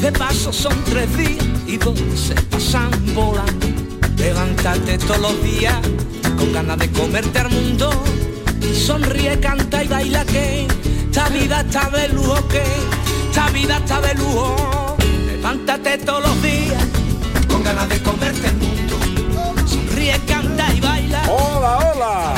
De paso son tres días y dos se pasan volando. Levántate todos los días con ganas de comerte al mundo. Sonríe, canta y baila que esta vida está de lujo que esta vida está de lujo. Levántate todos los días con ganas de comerte el mundo. Sonríe, canta y baila. Hola, hola.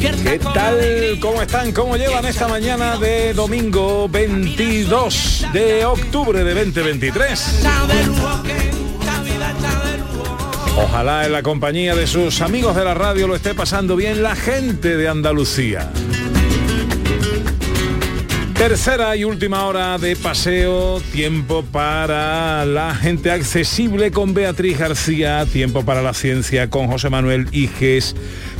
¿Qué tal? ¿Cómo están? ¿Cómo llevan esta mañana de domingo 22 de octubre de 2023? Está de lujo que esta vida está de lujo. Ojalá en la compañía de sus amigos de la radio lo esté pasando bien la gente de Andalucía. Tercera y última hora de paseo, tiempo para la gente accesible con Beatriz García, tiempo para la ciencia con José Manuel Iges,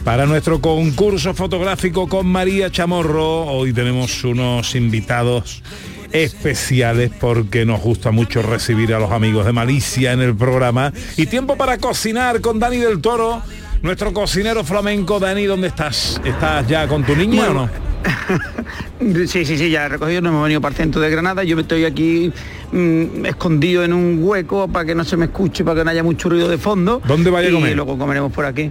para nuestro concurso fotográfico con María Chamorro. Hoy tenemos unos invitados especiales porque nos gusta mucho recibir a los amigos de Malicia en el programa. Y tiempo para cocinar con Dani del Toro, nuestro cocinero flamenco. Dani, ¿dónde estás? ¿Estás ya con tu niña o no? Sí, sí, sí, ya he recogido, nos hemos venido para el centro de Granada, yo me estoy aquí mm, escondido en un hueco para que no se me escuche, para que no haya mucho ruido de fondo. ¿Dónde vaya a y comer? luego comeremos por aquí.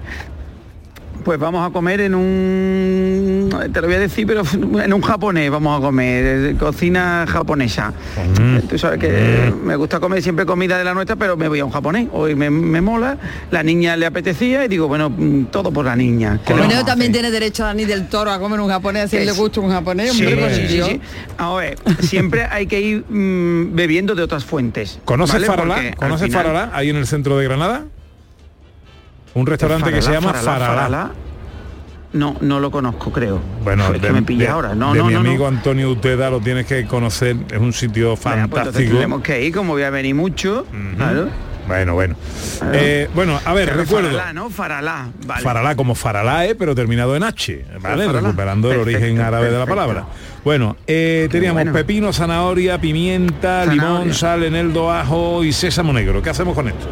Pues vamos a comer en un, te lo voy a decir, pero en un japonés vamos a comer, eh, cocina japonesa. Mm. Tú sabes que me gusta comer siempre comida de la nuestra, pero me voy a un japonés. Hoy me, me mola, la niña le apetecía y digo, bueno, mm, todo por la niña. ¿Qué le Bueno, a también tiene derecho Dani del Toro a comer un japonés, si a le gusta un japonés, Sí, hombre, pues sí, sí, yo- sí. A ver, siempre hay que ir mm, bebiendo de otras fuentes. ¿Conoces ¿vale? Faralá? Al ¿Conoces final- Faralá ahí en el centro de Granada? Un restaurante que se llama Faralá. No, no lo conozco, creo. Bueno, es que me pilla ahora. No, de no, mi no, amigo Antonio Uteda lo tienes que conocer, es un sitio pues fantástico. tendremos que ir, como voy a venir mucho. claro. Bueno, bueno. Claro. Eh, bueno, a ver, recuerdo. Faralá, ¿no? Faralá. Vale. Faralá como Faralae, pero terminado en H, ¿vale? Faralá. Recuperando el origen Perfecto, árabe de la palabra. Bueno, eh, teníamos bueno. pepino, zanahoria, pimienta, limón, sal, eneldo, ajo y sésamo negro. ¿Qué hacemos con esto?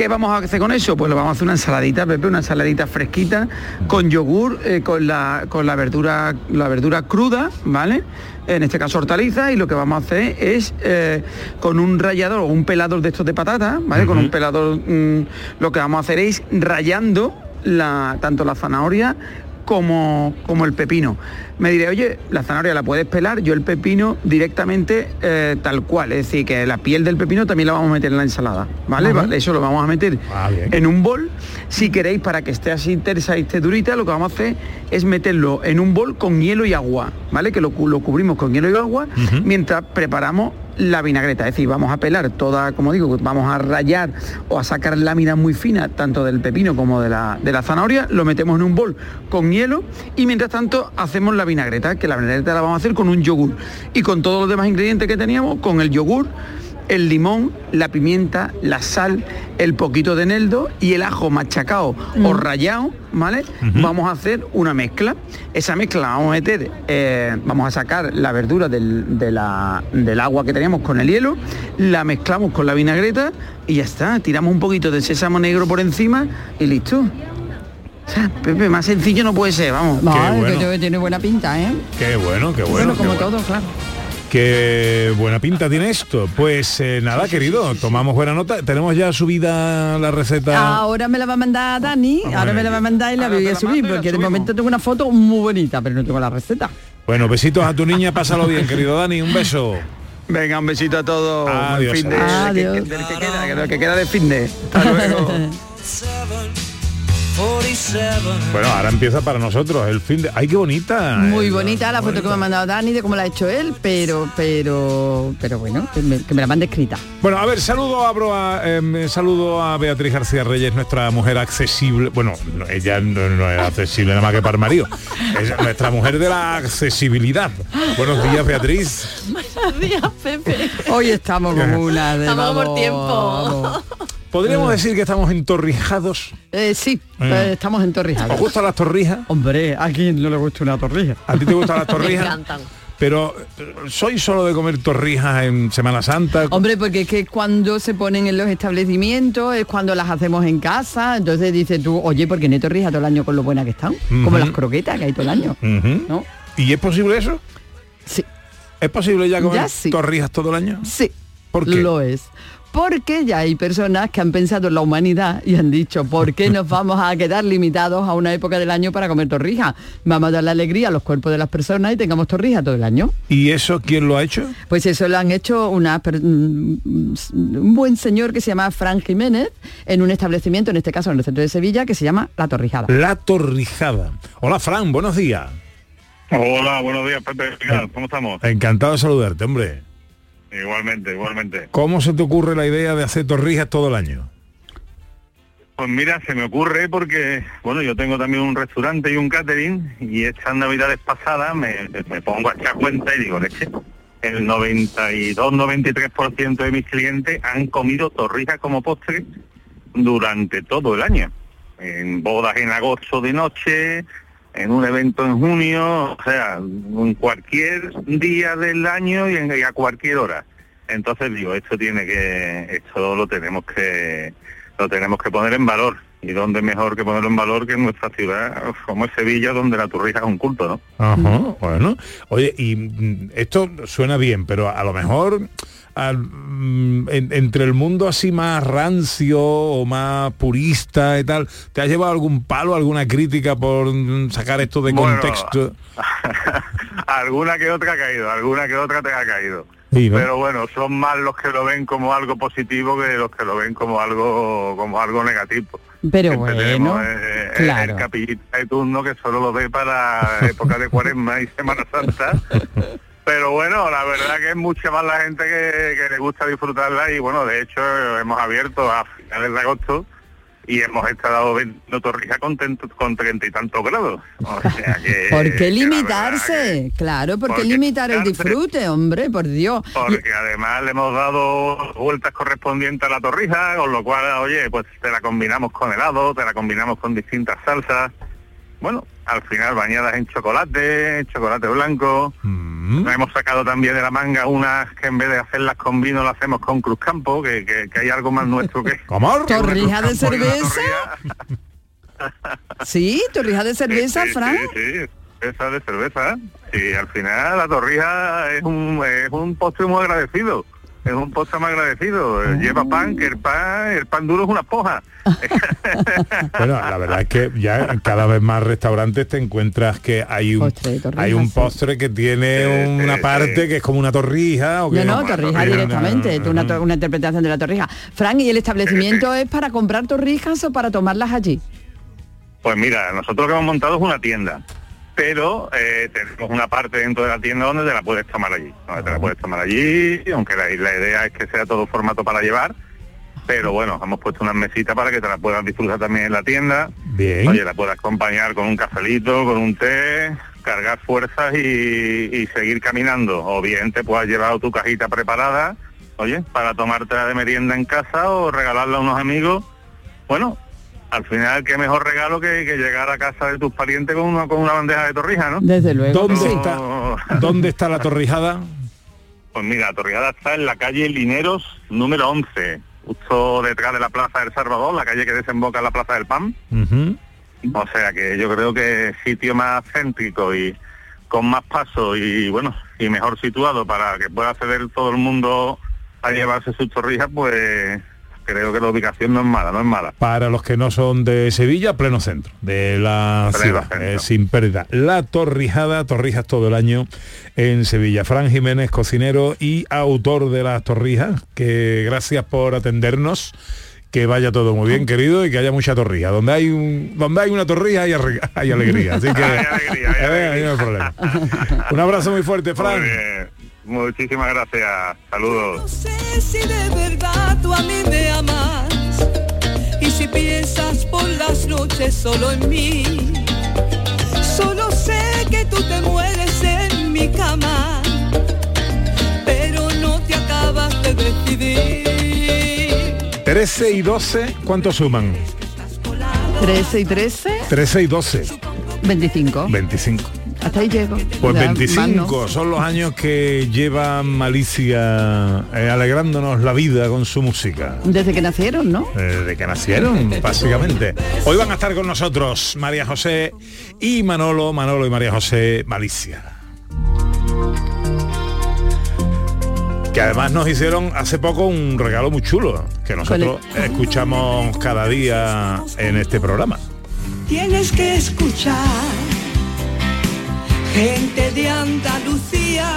¿Qué vamos a hacer con eso? Pues lo vamos a hacer una ensaladita, Pepe, una ensaladita fresquita con yogur, eh, con la con la verdura, la verdura cruda, ¿vale? En este caso hortaliza, y lo que vamos a hacer es eh, con un rallador o un pelador de estos de patata, ¿vale? Con un pelador mm, lo que vamos a hacer es rayando la, tanto la zanahoria como, como el pepino. Me diré, oye, la zanahoria la puedes pelar, yo el pepino directamente eh, tal cual, es decir, que la piel del pepino también la vamos a meter en la ensalada, ¿vale? Ajá. Eso lo vamos a meter Ah, en un bol. Si queréis, para que esté así tersa y esté durita, lo que vamos a hacer es meterlo en un bol con hielo y agua, ¿vale? Que lo, lo cubrimos con hielo y agua mientras preparamos la vinagreta. Es decir, vamos a pelar toda, como digo, vamos a rayar o a sacar láminas muy finas, tanto del pepino como de la, de la zanahoria, lo metemos en un bol con hielo y mientras tanto hacemos la vinagreta, que la vinagreta la vamos a hacer con un yogur. Y con todos los demás ingredientes que teníamos, con el yogur, el limón, la pimienta, la sal, el poquito de eneldo y el ajo machacado o rallado, ¿vale? Vamos a hacer una mezcla. Esa mezcla la vamos a meter, eh, vamos a sacar la verdura del, de la- del agua que teníamos con el hielo, la mezclamos con la vinagreta y ya está. Tiramos un poquito de sésamo negro por encima y listo. Pepe, más sencillo no puede ser, vamos. No, Qué es que bueno. tiene- tiene buena pinta, ¿eh? Qué bueno, qué bueno. Bueno, qué como bueno. todo, claro. Qué buena pinta tiene esto. Pues eh, nada, querido, tomamos buena nota. Tenemos ya subida la receta. Ahora me la va a mandar Dani, Ah, ahora bueno, me la va a mandar y la voy a subir, porque de momento tengo una foto muy bonita, pero no tengo la receta. Bueno, besitos a tu niña, pásalo bien, querido Dani, un beso. Venga, un besito a todos. Adiós, fin de- adiós. del que- del que queda, que- del que queda de fin de. Hasta luego. 47. Bueno, ahora empieza para nosotros el fin de. ¡Ay, qué bonita! Muy Eh, bonita la foto que me ha mandado Dani de cómo la ha hecho él, pero, pero, pero bueno, que me, que me la mande escrita. Bueno, a ver, saludo a, Bro- a, em, saludo a Beatriz García Reyes, nuestra mujer accesible. Bueno, no, ella no, no es accesible nada más que para el marido. Es nuestra mujer de la accesibilidad. Buenos días, Beatriz. Buenos días, Pepe. Hoy estamos con una de Estamos por tiempo. vamos. ¿Podríamos decir que estamos entorrijados? Eh, sí, Eh. eh, estamos entorrijados. ¿Os gustan las torrijas? Hombre, ¿a quién no le gusta una torrija? ¿A ti te gustan las Me torrijas? encantan. Pero eh, ¿soy solo de comer torrijas en Semana Santa? Hombre, porque es que cuando se ponen en los establecimientos es cuando las hacemos en casa, entonces dices tú, oye, ¿por qué no hay torrijas todo el año con lo buena que están? Como las croquetas que hay todo el año. ¿No? ¿Y es posible eso? Sí, ¿Es posible ya comer Ya sí. torrijas todo el año? sí. ¿Por qué? Lo es. Porque ya hay personas que han pensado en la humanidad y han dicho, ¿por qué nos vamos a quedar limitados a una época del año para comer torrijas? Vamos a dar la alegría a los cuerpos de las personas y tengamos torrijas todo el año. ¿Y eso quién lo ha hecho? Pues eso lo han hecho una, per- mm, un buen señor que se llama Fran Jiménez en un establecimiento, en este caso en el centro de Sevilla, que se llama La Torrijada. La torrijada. Hola Fran, buenos días. Hola, buenos días, Pepe. ¿Cómo estamos? Encantado de saludarte, hombre. Igualmente, igualmente. ¿Cómo se te ocurre la idea de hacer torrijas todo el año? Pues mira, se me ocurre porque, bueno, yo tengo también un restaurante y un catering y estas navidades pasadas me, me pongo a echar cuenta y digo, leche, el 92-93% de mis clientes han comido torrijas como postre durante todo el año. En bodas en agosto de noche, en un evento en junio, o sea, en cualquier día del año y, en- y a cualquier hora. Entonces digo, esto tiene que, esto lo tenemos que, lo tenemos que poner en valor. Y dónde mejor que ponerlo en valor que en nuestra ciudad, como es Sevilla, donde la torrija es un culto, ¿no? Ajá, bueno. Oye, y mm, esto suena bien, pero a lo mejor al- mm, en- entre el mundo así más rancio o más purista y tal, ¿te has llevado algún palo, alguna crítica por mm, sacar esto de Bueno, contexto? alguna que otra ha caído, alguna que otra te ha caído. Sí, ¿no? Pero bueno, son más los que lo ven como algo positivo que los que lo ven como algo como algo negativo. Pero Siempre bueno, tenemos, eh, claro. el capillita de turno que solo lo ve para época de cuaresma y Semana Santa. Pero bueno, la verdad que es mucha más la gente que, que le gusta disfrutarla y bueno, de hecho hemos abierto a finales de agosto y hemos estado vendiendo torrijas con, con treinta y tantos grados. O sea que... ¿Por qué limitarse? que- Claro, ¿por qué porque limitar el disfrute, hombre? Por Dios. porque además le hemos dado vueltas correspondientes a la torrija, con lo cual, oye, pues te la combinamos con helado, te la combinamos con distintas salsas. Bueno, al final bañadas en chocolate, chocolate blanco. Mm. Nos hemos sacado también de la manga unas que en vez de hacerlas con vino lo hacemos con cruzcampo, que, que, que hay algo más nuestro que... ¿Cómo? ¿Torrija de cerveza? torrija. Sí, torrijas de cerveza, Sí, Fran. Sí, sí, cerveza de cerveza. Y al final la torrija es un, es un postre muy agradecido. Es un postre muy agradecido. Ah. Lleva pan, que el pan, el pan duro es una poja. Bueno, la verdad es que ya cada vez más restaurantes te encuentras que hay un Postre hay un sí. postre que tiene Sí, una sí, parte sí. que es como una torrija o que No, no, una torrija directamente, una, to- una interpretación de la torrija. Fran, ¿y el establecimiento es para comprar torrijas o para tomarlas allí? Pues mira, nosotros lo que hemos montado es una tienda. Pero eh, tenemos una parte dentro de la tienda donde te la puedes tomar allí. Donde te la puedes tomar allí, aunque la, la idea es que sea todo formato para llevar. Pero bueno, hemos puesto unas mesitas para que te la puedas disfrutar también en la tienda. Bien. Oye, la puedes acompañar con un cafelito, con un té, cargar fuerzas y, y seguir caminando. O bien te puedas llevar tu cajita preparada, oye, para tomártela de merienda en casa o regalarla a unos amigos. Bueno, al final, qué mejor regalo que, que llegar a casa de tus parientes con una, con una bandeja de torrija, ¿no? Desde luego. ¿Dónde sí. está? ¿Dónde está la torrijada? Pues mira, la torrijada está en la calle Lineros número 11, justo detrás de la Plaza del Salvador, la calle que desemboca en la Plaza del Pan. O sea que yo creo que sitio más céntrico y con más paso y bueno, y mejor situado para que pueda acceder todo el mundo a llevarse sus torrijas, pues creo que la ubicación no es mala, no es mala. Para los que no son de Sevilla, pleno centro de la Pleno ciudad, eh, sin pérdida. La torrijada, torrijas todo el año en Sevilla. Fran Jiménez, cocinero y autor de las torrijas, que gracias por atendernos. Que vaya todo muy bien, querido, y que haya mucha torrija. Donde hay un, donde hay una torrija hay, hay alegría. Así que Hay alegría, hay eh, alegría. no hay problema. Un abrazo muy fuerte, Fran. Muy. Muchísimas gracias. Saludos. No sé si de verdad tú a mí me amas y si piensas por las noches solo en mí. Solo sé que tú te mueres en mi cama, pero no te acabas de decidir. 13 y 12, ¿cuánto suman? 13 y 13, 13 y 12, 25. 25. Hasta ahí llego. Pues Ya, 25 más son los años que lleva Malicia eh, alegrándonos la vida con su música. Desde que nacieron, ¿no? eh, Desde que nacieron, básicamente. Hoy van a estar con nosotros María José y Manolo, Manolo y María José Malicia. Que además nos hicieron hace poco un regalo muy chulo, que nosotros escuchamos cada día en este programa. Tienes que escuchar gente de Andalucía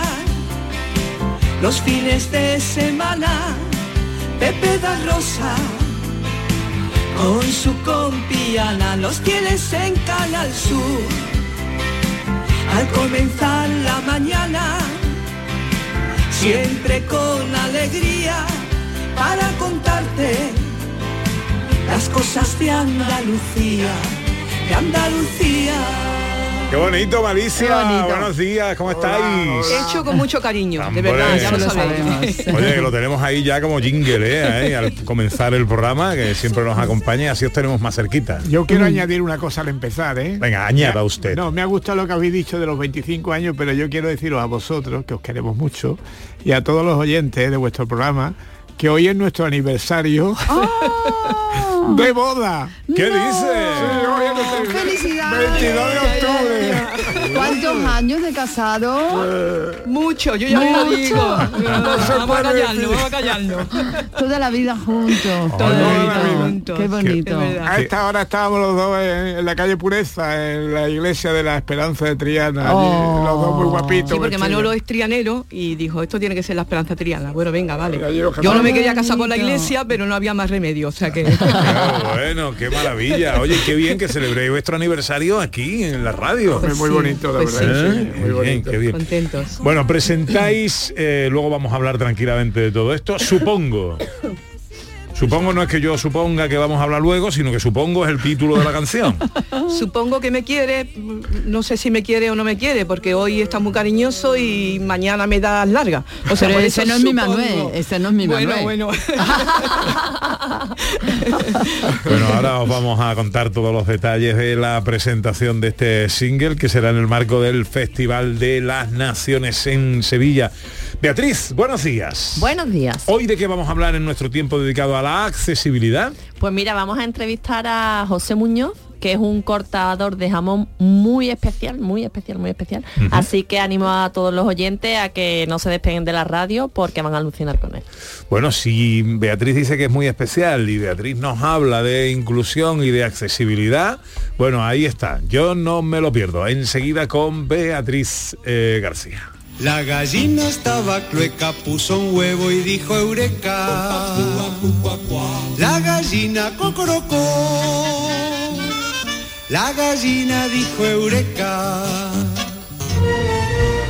los fines de semana. Pepe da Rosa con su compiana los tienes en Canal Sur. Al comenzar la mañana, siempre con alegría para contarte las cosas de Andalucía, de Andalucía. Qué bonito, Malicia. Qué bonito. Buenos días, ¿cómo estáis? Hecho con mucho cariño, de verdad, ya lo sabéis. sabemos. Oye, que lo tenemos ahí ya como jingle, ¿eh? Al comenzar el programa, que siempre nos acompaña y así os tenemos más cerquita. Yo quiero añadir una cosa al empezar, ¿eh? Venga, añada usted. No, me ha gustado lo que habéis dicho de los 25 años, pero yo quiero deciros a vosotros, que os queremos mucho, y a todos los oyentes de vuestro programa, que hoy es nuestro aniversario ¡Ah! de boda. ¿Qué No. dice? hoy ¡Felicidades! 22 de octubre. ¿Cuántos años de casado? Mucho, yo ya lo digo. Vamos a puede callarnos, decir. vamos a callarnos. Toda la vida juntos. Toda Qué la bonito. vida juntos. Qué bonito. Verdad. A esta hora estábamos los dos en, en la calle Pureza, en la iglesia de la Esperanza de Triana, allí, Oh. los dos muy guapitos. Sí, porque. Manolo es trianero y dijo, esto tiene que ser la esperanza triana. Bueno, venga, vale. Yo no me Qué quería casar con la iglesia, pero no había más remedio, o sea que... Qué bueno, qué maravilla. Oye, qué bien que celebréis vuestro aniversario aquí en la radio. Hombre, muy sí, bonito, la pues verdad. ¿Eh? sí, muy Qué bien, bonito. qué bien. Contentos. Bueno, presentáis, eh, luego vamos a hablar tranquilamente de todo esto. Supongo. Supongo no es que yo suponga que vamos a hablar luego, sino que supongo es el título de la canción. Supongo que me quiere, no sé si me quiere o no me quiere, porque hoy está muy cariñoso y mañana me da larga. O sea, Pero por ese eso no es mi. Manuel, ese no es mi bueno, Manuel. Bueno, Bueno, ahora os vamos a contar todos los detalles de la presentación de este single que será en el marco del Festival de las Naciones en Sevilla. Beatriz, buenos días. Buenos días. Hoy de qué vamos a hablar en nuestro tiempo dedicado a la accesibilidad. Pues mira, vamos a entrevistar a José Muñoz, que es un cortador de jamón muy especial, muy especial, muy especial. Así que animo a todos los oyentes a que no se despeguen de la radio porque van a alucinar con él. Bueno, si Beatriz dice que es muy especial y Beatriz nos habla de inclusión y de accesibilidad, bueno, ahí está. Yo no me lo pierdo. Enseguida con Beatriz eh, García. La gallina estaba clueca, puso un huevo y dijo eureka. La gallina cocorocó. La gallina dijo eureka.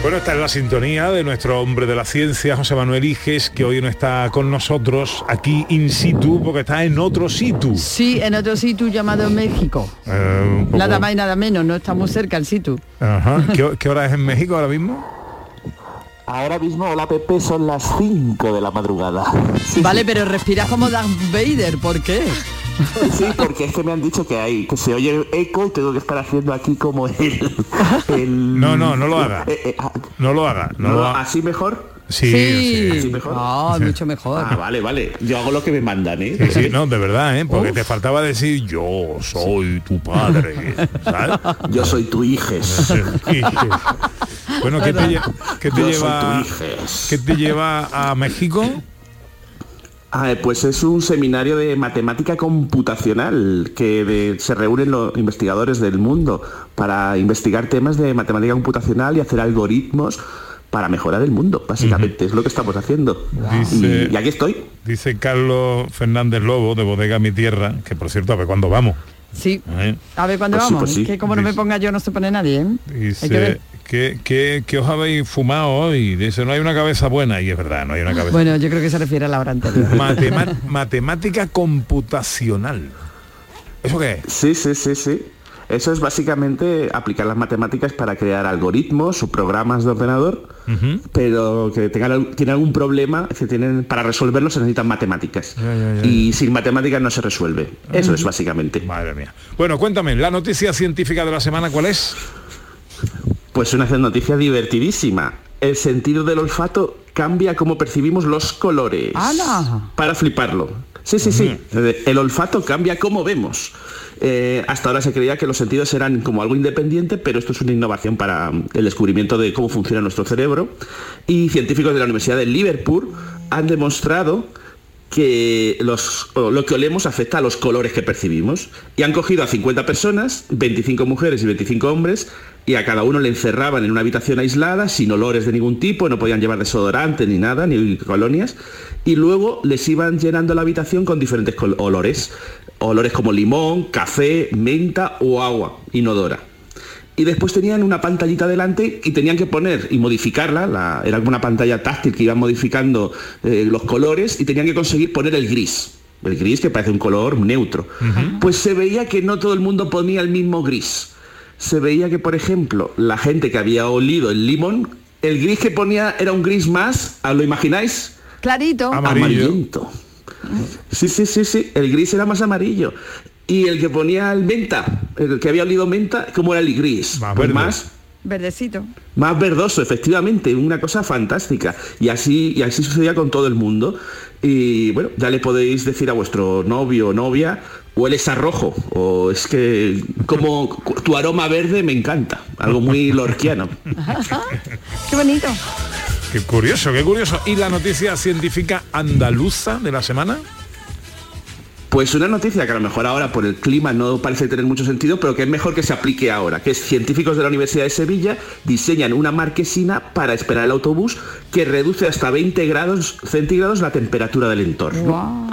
Bueno, esta es la sintonía de nuestro hombre de la ciencia, José Manuel Iges, que hoy no está con nosotros aquí in situ, porque está en otro situ. Sí, en otro sitio llamado México. Eh, poco- Nada más y nada menos, no estamos cerca al sitio. Ajá. ¿Qué, qué hora es en México ahora mismo? Ahora mismo, hola Pepe, son las 5 de la madrugada. Sí, Vale, pero respiras como Darth Vader, ¿por qué? Sí, porque es que me han dicho que hay, que se oye eco y tengo que estar haciendo aquí como el... el- No, no, no lo haga. Eh, eh, ah, No lo haga. No, no, lo haga. ¿Así mejor? Sí, sí. sí. mejor? Ah, mucho mejor. Ah, vale, vale. Yo hago lo que me mandan, ¿eh? Sí, sí, no, de verdad, ¿eh? Porque te faltaba decir yo soy tu padre, ¿sabes? Yo soy tu hijes. Bueno, ¿qué te, lle- qué te Yo lleva, soy tu hijes. qué te lleva a México? Ah, eh, pues es un seminario de matemática computacional que de- se reúnen los investigadores del mundo para investigar temas de matemática computacional y hacer algoritmos para mejorar el mundo, básicamente. Es lo que estamos haciendo. Dice- Y, y aquí estoy. Dice Carlos Fernández Lobo de Bodega Mi Tierra, que por cierto, a ver cuándo vamos. Sí. ¿eh? A ver cuándo Pues sí, vamos. pues sí. Que como no me ponga yo no se pone nadie, ¿eh? Que Dice, ver. ¿qué, qué, qué os habéis fumado hoy? Dice, no hay una cabeza buena. Y es verdad, no hay una cabeza Bueno, yo creo que se refiere a la hora anterior. Matema- matemática computacional. ¿Eso qué es? Sí, sí, sí, sí. Eso es básicamente aplicar las matemáticas para crear algoritmos o programas de ordenador, pero que tengan, tienen algún problema, que tienen, para resolverlo se necesitan matemáticas. Y sin matemáticas no se resuelve. Eso es básicamente. Madre mía. Bueno, cuéntame, la noticia científica de la semana, ¿cuál es? Pues una noticia divertidísima. El sentido del olfato cambia cómo percibimos los colores. Para fliparlo. Sí, sí, sí. El olfato cambia cómo vemos. Eh, hasta ahora se creía que los sentidos eran como algo independiente, pero esto es una innovación para mm, el descubrimiento de cómo funciona nuestro cerebro. Y científicos de la Universidad de Liverpool han demostrado que lo que olemos afecta a los colores que percibimos. Y han cogido a 50 personas, 25 mujeres y 25 hombres, y a cada uno le encerraban en una habitación aislada, sin olores de ningún tipo, no podían llevar desodorante ni nada, ni colonias, y luego les iban llenando la habitación con diferentes olores, olores como limón, café, menta o agua inodora y después tenían una pantallita delante y tenían que poner y modificarla, era como una pantalla táctil que iban modificando eh, los colores y tenían que conseguir poner el gris. El gris que parece un color neutro. Pues se veía que no todo el mundo ponía el mismo gris. Se veía que, por ejemplo, la gente que había olido el limón, el gris que ponía era un gris más, ¿lo imagináis? Clarito. Amarillento. Sí, sí, sí, sí. El gris era más amarillo. Y el que ponía el menta, el que había olido menta, ¿cómo era el gris? Más pues verde. más Verdecito. más verdoso, efectivamente, una cosa fantástica. Y así, y así sucedía con todo el mundo. Y bueno, ya le podéis decir a vuestro novio o novia, hueles a rojo, o es que como tu aroma verde me encanta, algo muy lorquiano. Qué bonito. Qué curioso, qué curioso. ¿Y la noticia científica andaluza de la semana? Pues una noticia que a lo mejor ahora por el clima no parece tener mucho sentido, pero que es mejor que se aplique ahora, que es científicos de la Universidad de Sevilla diseñan una marquesina para esperar el autobús que reduce hasta 20 grados centígrados la temperatura del entorno.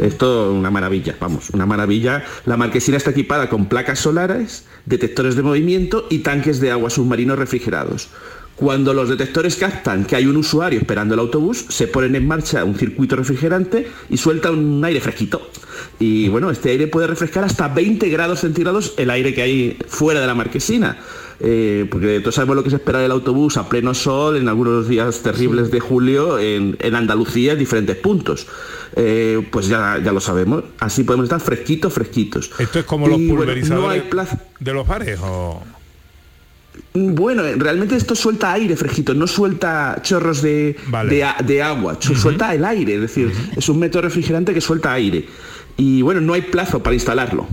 Esto una maravilla, vamos, una maravilla. La marquesina está equipada con placas solares, detectores de movimiento y tanques de agua submarinos refrigerados. Cuando los detectores captan que hay un usuario esperando el autobús, se ponen en marcha un circuito refrigerante y suelta un aire fresquito. Y bueno, este aire puede refrescar hasta 20 grados centígrados el aire que hay fuera de la marquesina. Eh, porque todos sabemos lo que es esperar el autobús a pleno sol en algunos días terribles de julio en, en Andalucía en diferentes puntos. Eh, pues ya, ya lo sabemos. Así podemos estar fresquitos, fresquitos. ¿Esto es como los bueno, pulverizadores no hay plaza- de los bares o...? Bueno, realmente esto suelta aire fresquito, no suelta chorros de, de, agua, su- suelta el aire, es decir, es un método refrigerante que suelta aire. Y bueno, no hay plazo para instalarlo.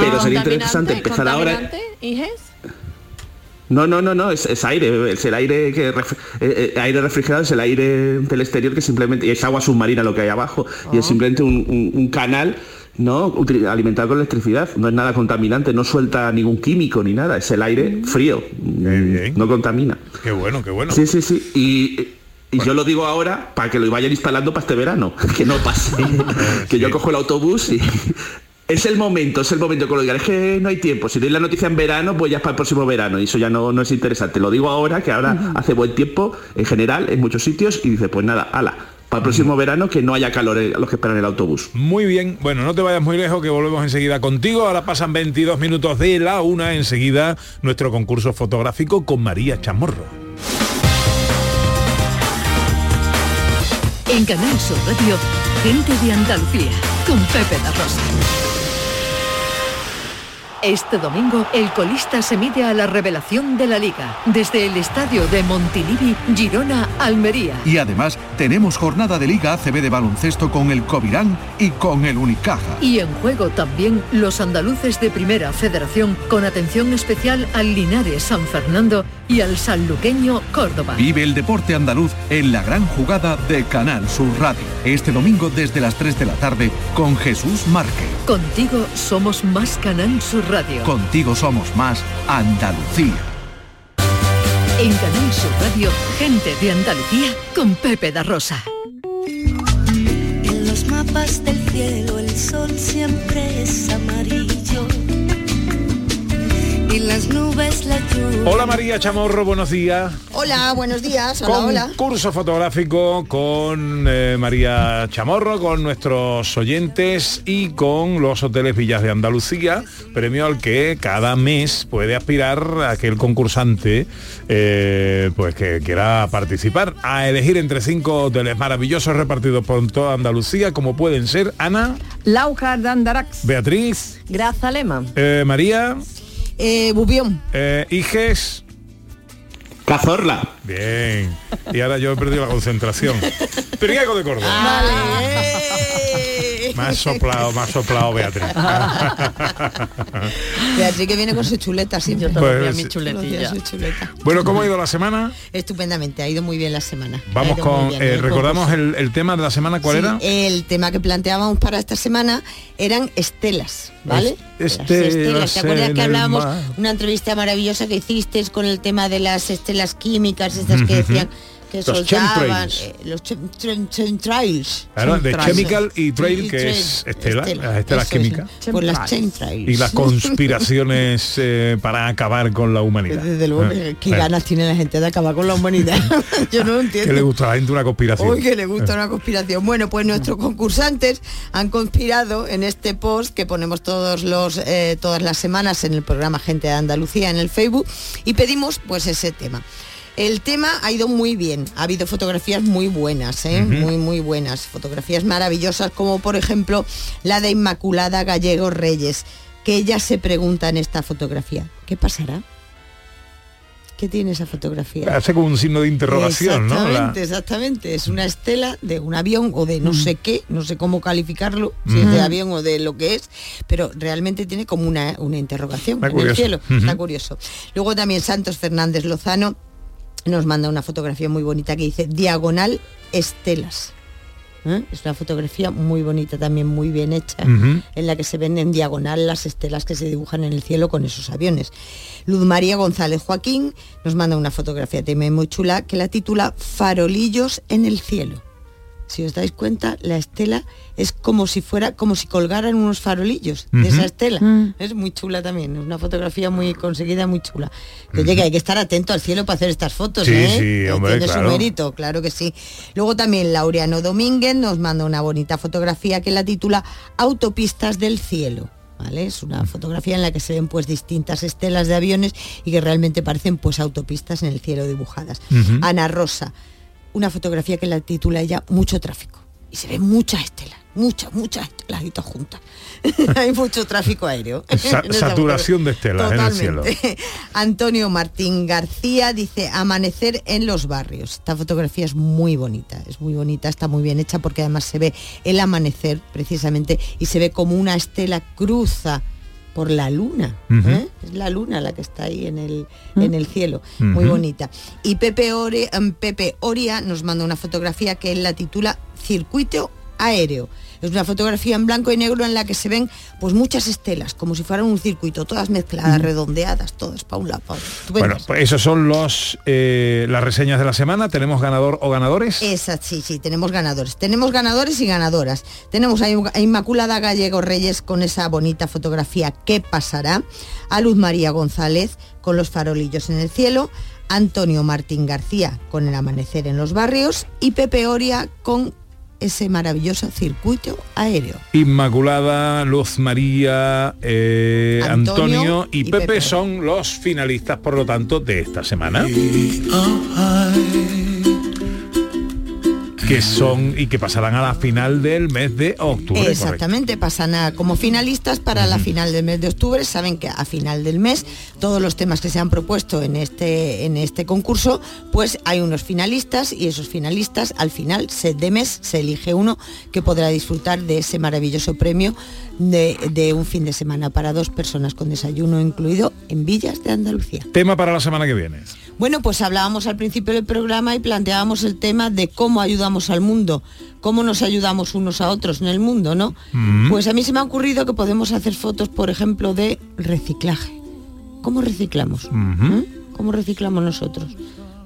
Pero sería interesante empezar ahora. No, no, no, no, es, es aire, es el aire que ref- eh, eh, aire refrigerado es el aire del exterior que simplemente y es agua submarina lo que hay abajo y es simplemente un, un- un canal no alimentado con electricidad, no es nada contaminante, no suelta ningún químico ni nada, es el aire frío, mm, no contamina. Qué bueno, qué bueno. Sí, sí, sí. Y, y yo lo digo ahora para que lo vayan instalando para este verano, que no pase. que yo cojo el autobús y es el momento, es el momento que lo digan. Es que no hay tiempo. Si doy la noticia en verano, pues ya es para el próximo verano. Y eso ya no, no es interesante. Lo digo ahora, que ahora hace buen tiempo en general en muchos sitios y dice, pues nada, ala, para el próximo verano que no haya calor en- los que esperan el autobús. Muy bien, bueno, no te vayas muy lejos que volvemos enseguida contigo. Ahora pasan 22 minutos de la una, enseguida nuestro concurso fotográfico con María Chamorro. En Canal Sur Radio, gente de Andalucía, con Pepe da Rosa. Este domingo, el colista se mide a la revelación de la Liga, desde el estadio de Montilivi, Girona, Almería. Y además tenemos jornada de Liga ACB de baloncesto con el Covirán y con el Unicaja. Y en juego también los andaluces de Primera Federación, con atención especial al Linares San Fernando y al sanluqueño Córdoba. Vive el deporte andaluz en la gran jugada de Canal Sur Radio. Este domingo desde las 3 de la tarde con Jesús Márquez. Contigo somos más Canal Sur Radio. Contigo somos más Andalucía. En Canal Sur Radio, gente de Andalucía, con Pepe da Rosa. Hola María Chamorro, buenos días. Hola, buenos días. Hola, hola. Concurso fotográfico con eh, María Chamorro, con nuestros oyentes y con los hoteles Villas de Andalucía, premio al que cada mes puede aspirar aquel concursante eh, pues que quiera participar a elegir entre cinco hoteles maravillosos repartidos por toda Andalucía, como pueden ser Ana, Laujar de Andarax. Beatriz, Grazalema. eh, María, Eh, Bubión. eh, Iges. Cazorla. Bien. Y ahora yo he perdido la concentración. Triago de Córdoba. Ah. Más soplado, más soplado Beatriz. Beatriz que viene con su chuleta siempre. Yo Pues, mi su chuleta. bueno, ¿cómo ha ido la semana? Estupendamente, ha ido muy bien la semana. Vamos con, bien, eh, el recordamos concurso. el, el tema de la semana, ¿cuál Sí, era? El tema que planteábamos para esta semana eran estelas, ¿vale? Es- Las estelas ¿Te acuerdas que hablábamos una entrevista maravillosa que hiciste con el tema de las estelas químicas, estas que decían que Los soltaban chemtrails. eh, los chem- chem- chemtrails. Claro, de chemical y trail, Y que es estela, Estela, las estelas químicas. Pues las chemtrails. Y las conspiraciones eh, para acabar con la humanidad. Desde luego, Eh, qué eh, ganas tiene la gente de acabar con la humanidad. Yo no lo entiendo. Que le gusta a la gente una conspiración. Uy, que le gusta Eh. una conspiración. Bueno, pues nuestros concursantes han conspirado en este post que ponemos todos los, eh, todas las semanas en el programa Gente de Andalucía en el Facebook y pedimos pues ese tema. El tema ha ido muy bien, ha habido fotografías muy buenas, ¿eh? Muy muy buenas, fotografías maravillosas como por ejemplo la de Inmaculada Gallego Reyes, que ella se pregunta en esta fotografía, ¿qué pasará? ¿Qué tiene esa fotografía? Hace como un signo de interrogación, ¿no? La- Exactamente, exactamente. Es una estela de un avión o de no sé qué, no sé cómo calificarlo, si es de Mm. avión o de lo que es, pero realmente tiene como una, una interrogación Está en el cielo. Está curioso. Luego también Santos Fernández Lozano nos manda una fotografía muy bonita que dice Diagonal Estelas. ¿Eh? Es una fotografía muy bonita, también muy bien hecha, en la que se ven en diagonal las estelas que se dibujan en el cielo con esos aviones. Luz María González Joaquín nos manda una fotografía también muy chula que la titula Farolillos en el cielo. Si os dais cuenta, la estela es como si fuera, como si colgaran unos farolillos de esa estela. Mm. Es muy chula también, es una fotografía muy conseguida, muy chula. Que hay que estar atento al cielo para hacer estas fotos, Sí, ¿eh? sí, hombre, Tiene claro. su mérito, claro que sí. Luego también Laureano Domínguez nos manda una bonita fotografía que la titula Autopistas del cielo. ¿Vale? Es una fotografía en la que se ven pues distintas estelas de aviones y que realmente parecen pues autopistas en el cielo dibujadas. Ana Rosa, una fotografía que la titula ella Mucho tráfico. Y se ven muchas estelas, muchas, muchas estelas y todas juntas. Hay mucho tráfico aéreo. Sa- saturación de estelas en el cielo. Antonio Martín García dice amanecer en los barrios. Esta fotografía es muy bonita, es muy bonita, está muy bien hecha porque además se ve el amanecer precisamente y se ve como una estela cruza por la luna. ¿eh? Es la luna la que está ahí en el, en el cielo. Muy bonita. Y Pepe, Ore- em, Pepe Oria nos manda una fotografía que él la titula Circuito aéreo. Es una fotografía en blanco y negro en la que se ven pues muchas estelas, como si fueran un circuito, todas mezcladas, redondeadas, todas para un lado. Bueno, pues esos son los eh, las reseñas de la semana. ¿Tenemos ganador o ganadores? Esa, sí, sí, tenemos ganadores. Tenemos ganadores y ganadoras. Tenemos a a Inmaculada Gallego Reyes con esa bonita fotografía ¿Qué pasará? A Luz María González con los farolillos en el cielo. Antonio Martín García con el amanecer en los barrios. Y Pepe Oria con ese maravilloso circuito aéreo. Inmaculada, Luz María, eh, Antonio Antonio, y, y Pepe, Pepe. son los finalistas, por lo tanto, de esta semana. Que son y que pasarán a la final del mes de octubre. correcto. Exactamente, pasan a- como finalistas para la final del mes de octubre. Saben que a final del mes todos los temas que se han propuesto en este, en este concurso, pues hay unos finalistas y esos finalistas al final se- de mes se elige uno que podrá disfrutar de ese maravilloso premio de, de un fin de semana para dos personas con desayuno incluido en Villas de Andalucía. Tema para la semana que viene. Bueno, pues hablábamos al principio del programa y planteábamos el tema de cómo ayudamos al mundo, cómo nos ayudamos unos a otros en el mundo, ¿no? Mm. Pues a mí se me ha ocurrido que podemos hacer fotos, por ejemplo, de reciclaje. ¿Cómo reciclamos? ¿Eh? ¿Cómo reciclamos nosotros?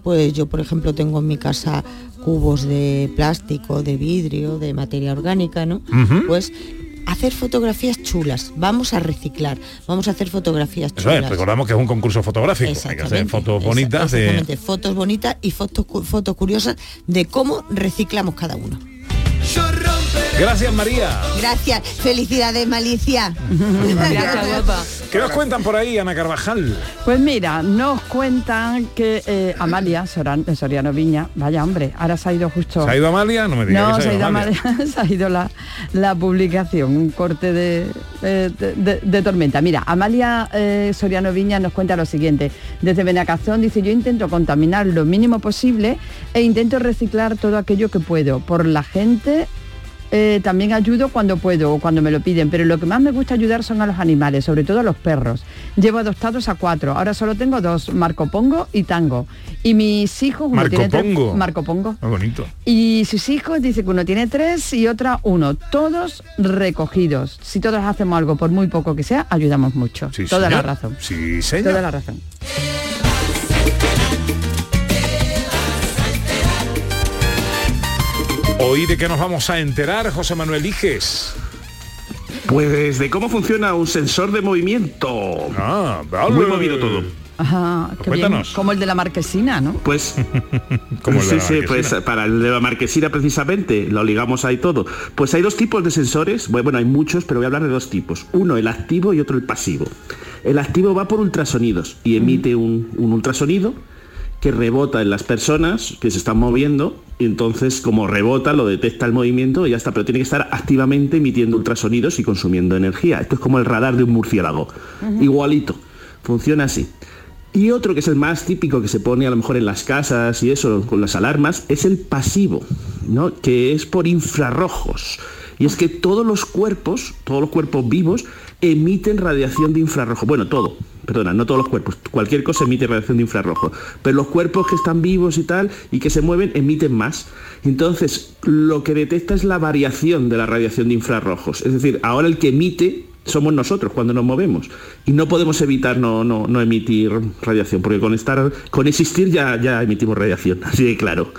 Pues yo, por ejemplo, tengo en mi casa cubos de plástico, de vidrio, de materia orgánica, ¿no? Pues hacer fotografías chulas, vamos a reciclar, vamos a hacer fotografías Eso chulas. es, recordamos que es un concurso fotográfico. Hay que hacer fotos bonitas de... exactamente, fotos bonitas y fotos, fotos curiosas de cómo reciclamos cada uno. Gracias María. Gracias, felicidades Malicia. ¿Qué nos cuentan por ahí, Ana Carvajal? Pues mira, nos cuentan que eh, Amalia Soran- Soriano Viña, vaya hombre, ahora se ha ido justo. ¿Se ha ido Amalia? No me digas No, que se ha ido, Amalia, se ha ido la, la publicación, un corte de, de- de- de tormenta. Mira, Amalia eh, Soriano Viña nos cuenta lo siguiente. Desde Benacazón dice, yo intento contaminar lo mínimo posible e intento reciclar todo aquello que puedo. Por la gente eh, también ayudo cuando puedo o cuando me lo piden, pero lo que más me gusta ayudar son a los animales, sobre todo a los perros. Llevo adoptados a cuatro, ahora solo tengo dos, Marco Pongo y Tango. Y mis hijos, uno Marco tiene tres- Pongo. Marco Pongo. Muy bonito. Y sus hijos dice que uno tiene tres y otra uno, todos recogidos. Si todos hacemos algo, por muy poco que sea, ayudamos mucho. Sí, Toda la razón. Sí, señor. Toda la razón. Hoy de qué nos vamos a enterar, José Manuel Iges. Pues de cómo funciona un sensor de movimiento. Ah, Muy movido todo. Ajá, qué bien. Cuéntanos. Como el de la marquesina, ¿no? Pues Como el de sí, la sí, pues para el de la marquesina precisamente, lo ligamos ahí todo. Pues hay dos tipos de sensores, bueno, bueno, hay muchos, pero voy a hablar de dos tipos. Uno, el activo y otro, el pasivo. El activo va por ultrasonidos y emite un, un ultrasonido que rebota en las personas que se están moviendo y entonces como rebota lo detecta el movimiento y ya está, pero tiene que estar activamente emitiendo ultrasonidos y consumiendo energía. Esto es como el radar de un murciélago. Igualito, funciona así. Y otro que es el más típico que se pone a lo mejor en las casas y eso, con las alarmas, es el pasivo, ¿no? Que es por infrarrojos. Y es que todos los cuerpos, todos los cuerpos vivos, emiten radiación de infrarrojo. Bueno, todo, perdona, no todos los cuerpos, cualquier cosa emite radiación de infrarrojo. Pero los cuerpos que están vivos y tal, y que se mueven, emiten más. Entonces, lo que detecta es la variación de la radiación de infrarrojos. Es decir, ahora el que emite somos nosotros cuando nos movemos y no podemos evitar no, no, no emitir radiación porque con estar con existir ya, ya emitimos radiación así de claro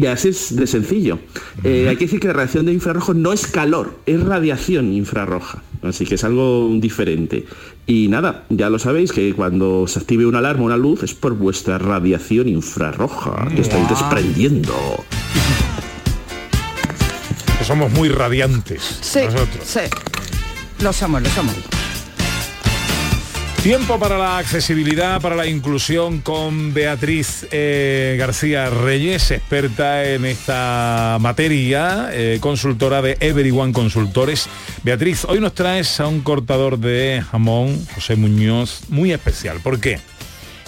y así es de sencillo Eh, hay que decir que la radiación de infrarrojo no es calor es radiación infrarroja así que es algo diferente y nada ya lo sabéis que cuando se active una alarma una luz es por vuestra radiación infrarroja que estáis desprendiendo Que somos muy radiantes. Sí, nosotros. sí. Lo somos, lo somos. Tiempo para la accesibilidad, para la inclusión con Beatriz eh, García Reyes, experta en esta materia, eh, consultora de Everyone Consultores. Beatriz, hoy nos traes a un cortador de jamón, José Muñoz, muy especial. ¿Por qué?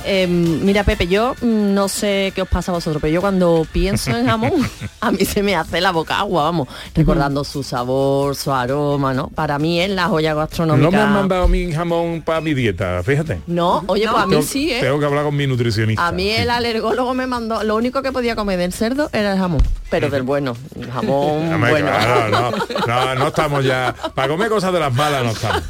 Eh, mira, Pepe, yo mm, no sé qué os pasa a vosotros, pero yo cuando pienso en jamón, a mí se me hace la boca agua, vamos, recordando su sabor, su aroma, ¿no? Para mí es la joya No gastronómica. me han mandado mi jamón para mi dieta, fíjate. No, oye, pues a mí Tengo- sí, ¿eh? Tengo que hablar con mi nutricionista. A mí el alergólogo me mandó, lo único que podía comer del cerdo era el jamón, pero del bueno, jamón Hombre, bueno. claro, no, no, no estamos ya. Para comer cosas de las malas no estamos.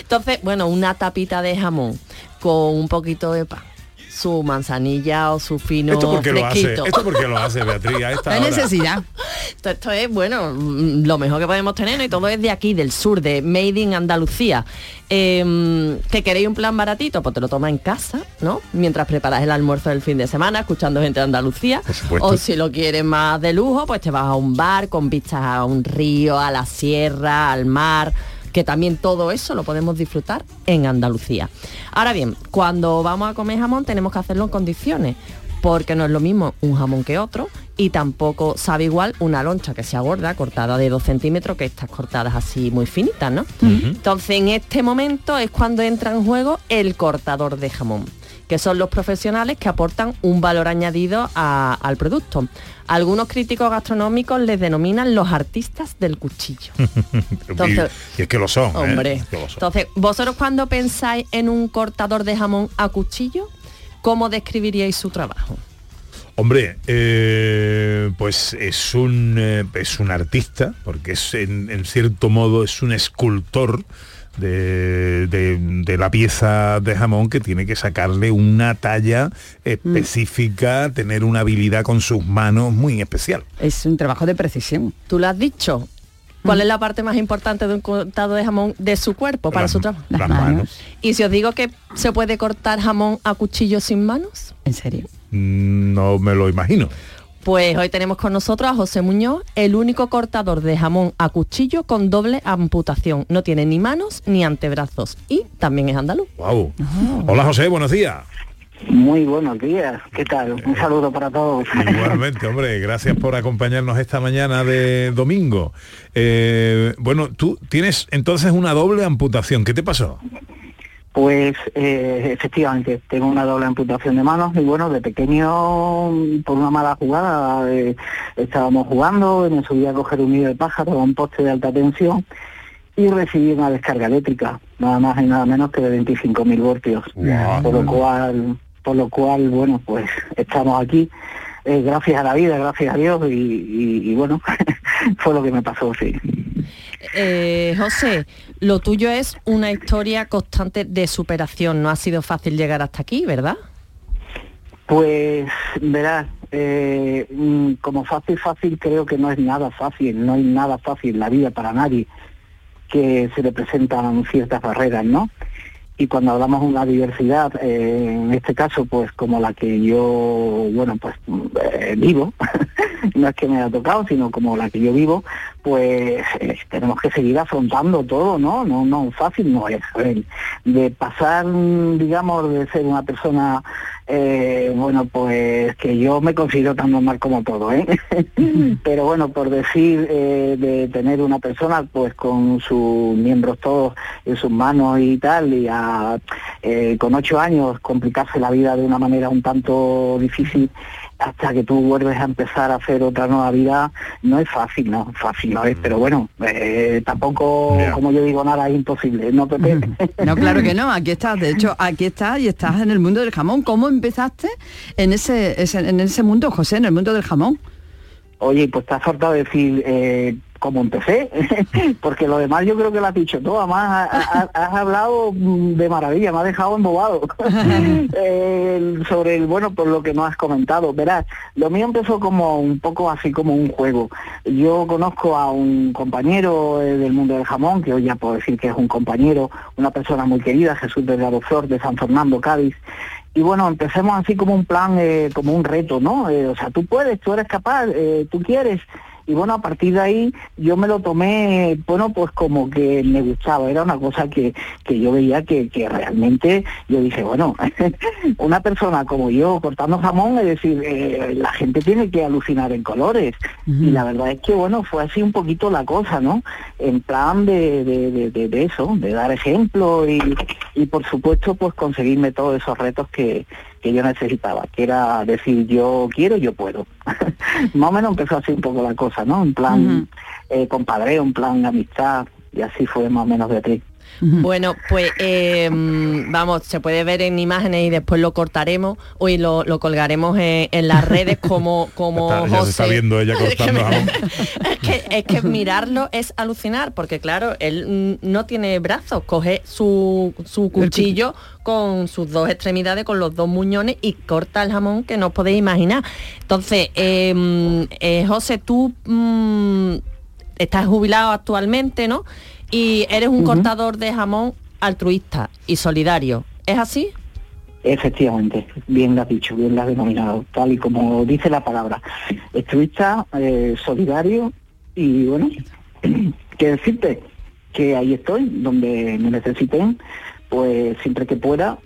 Entonces, bueno, una tapita de jamón con un poquito de pan, su manzanilla o su fino ¿Esto por qué lo hace? fresquito. ¿Esto por qué lo hace, Beatriz? A esta necesidad. Esto, esto es, bueno, mm, lo mejor que podemos tener ¿no? y todo es de aquí, del sur, de Made in Andalucía. Eh, ¿Que queréis un plan baratito? Pues te lo toma en casa, ¿no? Mientras preparas el almuerzo del fin de semana, escuchando gente de Andalucía. O si lo quieres más de lujo, pues te vas a un bar con vistas a un río, a la sierra, al mar que también todo eso lo podemos disfrutar en Andalucía. Ahora bien, cuando vamos a comer jamón tenemos que hacerlo en condiciones, porque no es lo mismo un jamón que otro y tampoco sabe igual una loncha que sea gorda, cortada de 2 centímetros, que estas cortadas así muy finitas, ¿no? Entonces en este momento es cuando entra en juego el cortador de jamón que son los profesionales que aportan un valor añadido a- al producto. Algunos críticos gastronómicos les denominan los artistas del cuchillo. Entonces- y, es que lo son. ¿eh? Hombre, Es que lo son. entonces, vosotros cuando pensáis en un cortador de jamón a cuchillo, ¿cómo describiríais su trabajo? Hombre, eh, pues es un, eh, es un artista, porque es en, en cierto modo es un escultor de, de- de la pieza de jamón que tiene que sacarle una talla específica, tener una habilidad con sus manos muy especial. Es un trabajo de precisión. Tú lo has dicho. ¿Cuál es la parte más importante de un cortado de jamón de su cuerpo para su trabajo? Las manos. Y si os digo que se puede cortar jamón a cuchillo sin manos, ¿En serio? Mm, No me lo imagino. Pues hoy tenemos con nosotros a José Muñoz, el único cortador de jamón a cuchillo con doble amputación. No tiene ni manos ni antebrazos y también es andaluz. Wow. Hola José, buenos días. Muy buenos días, ¿qué tal? Un saludo para todos. Igualmente, hombre, gracias por acompañarnos esta mañana de domingo. Eh, bueno, tú tienes entonces una doble amputación. ¿Qué te pasó? Pues eh, efectivamente, tengo una doble amputación de manos y bueno, de pequeño, por una mala jugada, eh, estábamos jugando, me subí a coger un nido de pájaro a un poste de alta tensión y recibí una descarga eléctrica, nada más y nada menos que de 25.000 voltios. Por lo cual, por lo cual, bueno, pues estamos aquí, eh, gracias a la vida, gracias a Dios y, y- y bueno, fue lo que me pasó, sí. Eh, José, lo tuyo es una historia constante de superación. No ha sido fácil llegar hasta aquí, ¿verdad? Pues verás, eh, mm, como fácil, fácil creo que no es nada fácil, no hay nada fácil en la vida para nadie que se le presentan ciertas barreras, ¿no? Y cuando hablamos de una diversidad, eh, en este caso, pues como la que yo, bueno, pues eh, vivo, no es que me haya tocado, sino como la que yo vivo, pues eh, tenemos que seguir afrontando todo, ¿no? No, no, fácil no es. De pasar, digamos, de ser una persona, eh, bueno, pues que yo me considero tan normal como todo, ¿eh? Pero bueno, por decir, eh, de tener una persona, pues con sus miembros todos en sus manos y tal, y a, eh, con ocho años complicarse la vida de una manera un tanto difícil, hasta que tú vuelves a empezar a hacer otra nueva vida, no es fácil, no, fácil no es, pero bueno, eh, tampoco, como yo digo, nada es imposible, ¿no, Pepe? No, claro que no, aquí estás, de hecho, aquí estás y estás en el mundo del jamón. ¿Cómo empezaste en ese, ese- en ese mundo, José, en el mundo del jamón? Oye, pues te has faltado decir eh, cómo empecé, porque lo demás yo creo que lo has dicho todo, además ha- ha- has hablado mm, de maravilla, me has dejado embobado Eh, sobre el, bueno, por lo que no has comentado. Verás, lo mío empezó como un poco así como un juego. Yo conozco a un compañero eh, del mundo del jamón, que hoy ya puedo decir que es un compañero, una persona muy querida, Jesús Delgado Flor de San Fernando, Cádiz, y bueno, empecemos así como un plan, eh, como un reto, ¿no? Eh, o sea, tú puedes, tú eres capaz, eh, tú quieres. Y bueno, a partir de ahí yo me lo tomé, bueno, pues como que me gustaba, era una cosa que, que yo veía que, que realmente, yo dije, bueno, una persona como yo cortando jamón, es decir, eh, la gente tiene que alucinar en colores. Y la verdad es que, bueno, fue así un poquito la cosa, ¿no? En plan de, de, de- de- de eso, de dar ejemplo y, y por supuesto, pues conseguirme todos esos retos que, que yo necesitaba, que era decir, yo quiero, yo puedo. Más o menos empezó así un poco la cosa, ¿no? En plan eh, compadreo, en plan amistad, y así fue más o menos Beatriz. Bueno, pues eh, mm, vamos, se puede ver en imágenes y después lo cortaremos y lo, lo colgaremos en, en las redes como, como Está- ya se José. está viendo ella cortando es, que, es que mirarlo es alucinar, porque claro, él no tiene brazos, coge su, su cuchillo con sus dos extremidades, con los dos muñones y corta el jamón que no os podéis imaginar. Entonces, eh, mm, eh, José, tú mm, estás jubilado actualmente, ¿no? Y eres un cortador de jamón altruista y solidario. ¿Es así? Efectivamente, bien lo has dicho, bien lo has denominado, tal y como dice la palabra. Estruista, eh, solidario y bueno, qué decirte, que ahí estoy, donde me necesiten, pues siempre que pueda,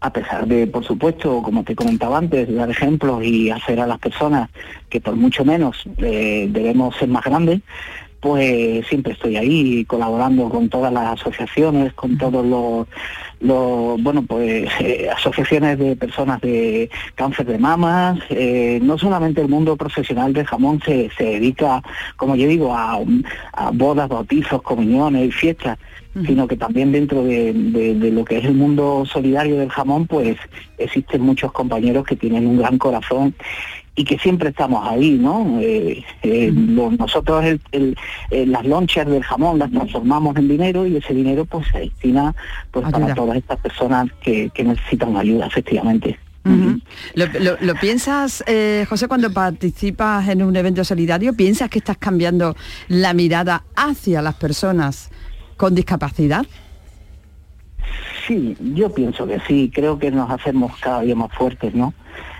a pesar de, por supuesto, como te comentaba antes, dar ejemplos y hacer a las personas que por mucho menos eh, debemos ser más grandes, pues siempre estoy ahí colaborando con todas las asociaciones, con todos los, los bueno, pues eh, asociaciones de personas de cáncer de mamas. eh, no solamente el mundo profesional del jamón se, se dedica, como yo digo, a, a bodas, bautizos, comuniones y fiestas, sino que también dentro de, de- de lo que es el mundo solidario del jamón, pues existen muchos compañeros que tienen un gran corazón y que siempre estamos ahí, ¿no? Eh, eh, lo- nosotros el- el- eh, las lonchas del jamón las transformamos en dinero y ese dinero pues se destina pues para todas estas personas que, que necesitan ayuda, efectivamente. Ujú. ¿Lo, lo- lo piensas, eh, José, cuando participas en un evento solidario? ¿Piensas que estás cambiando la mirada hacia las personas con discapacidad? Sí, yo pienso que sí, creo que nos hacemos cada día más fuertes, ¿no?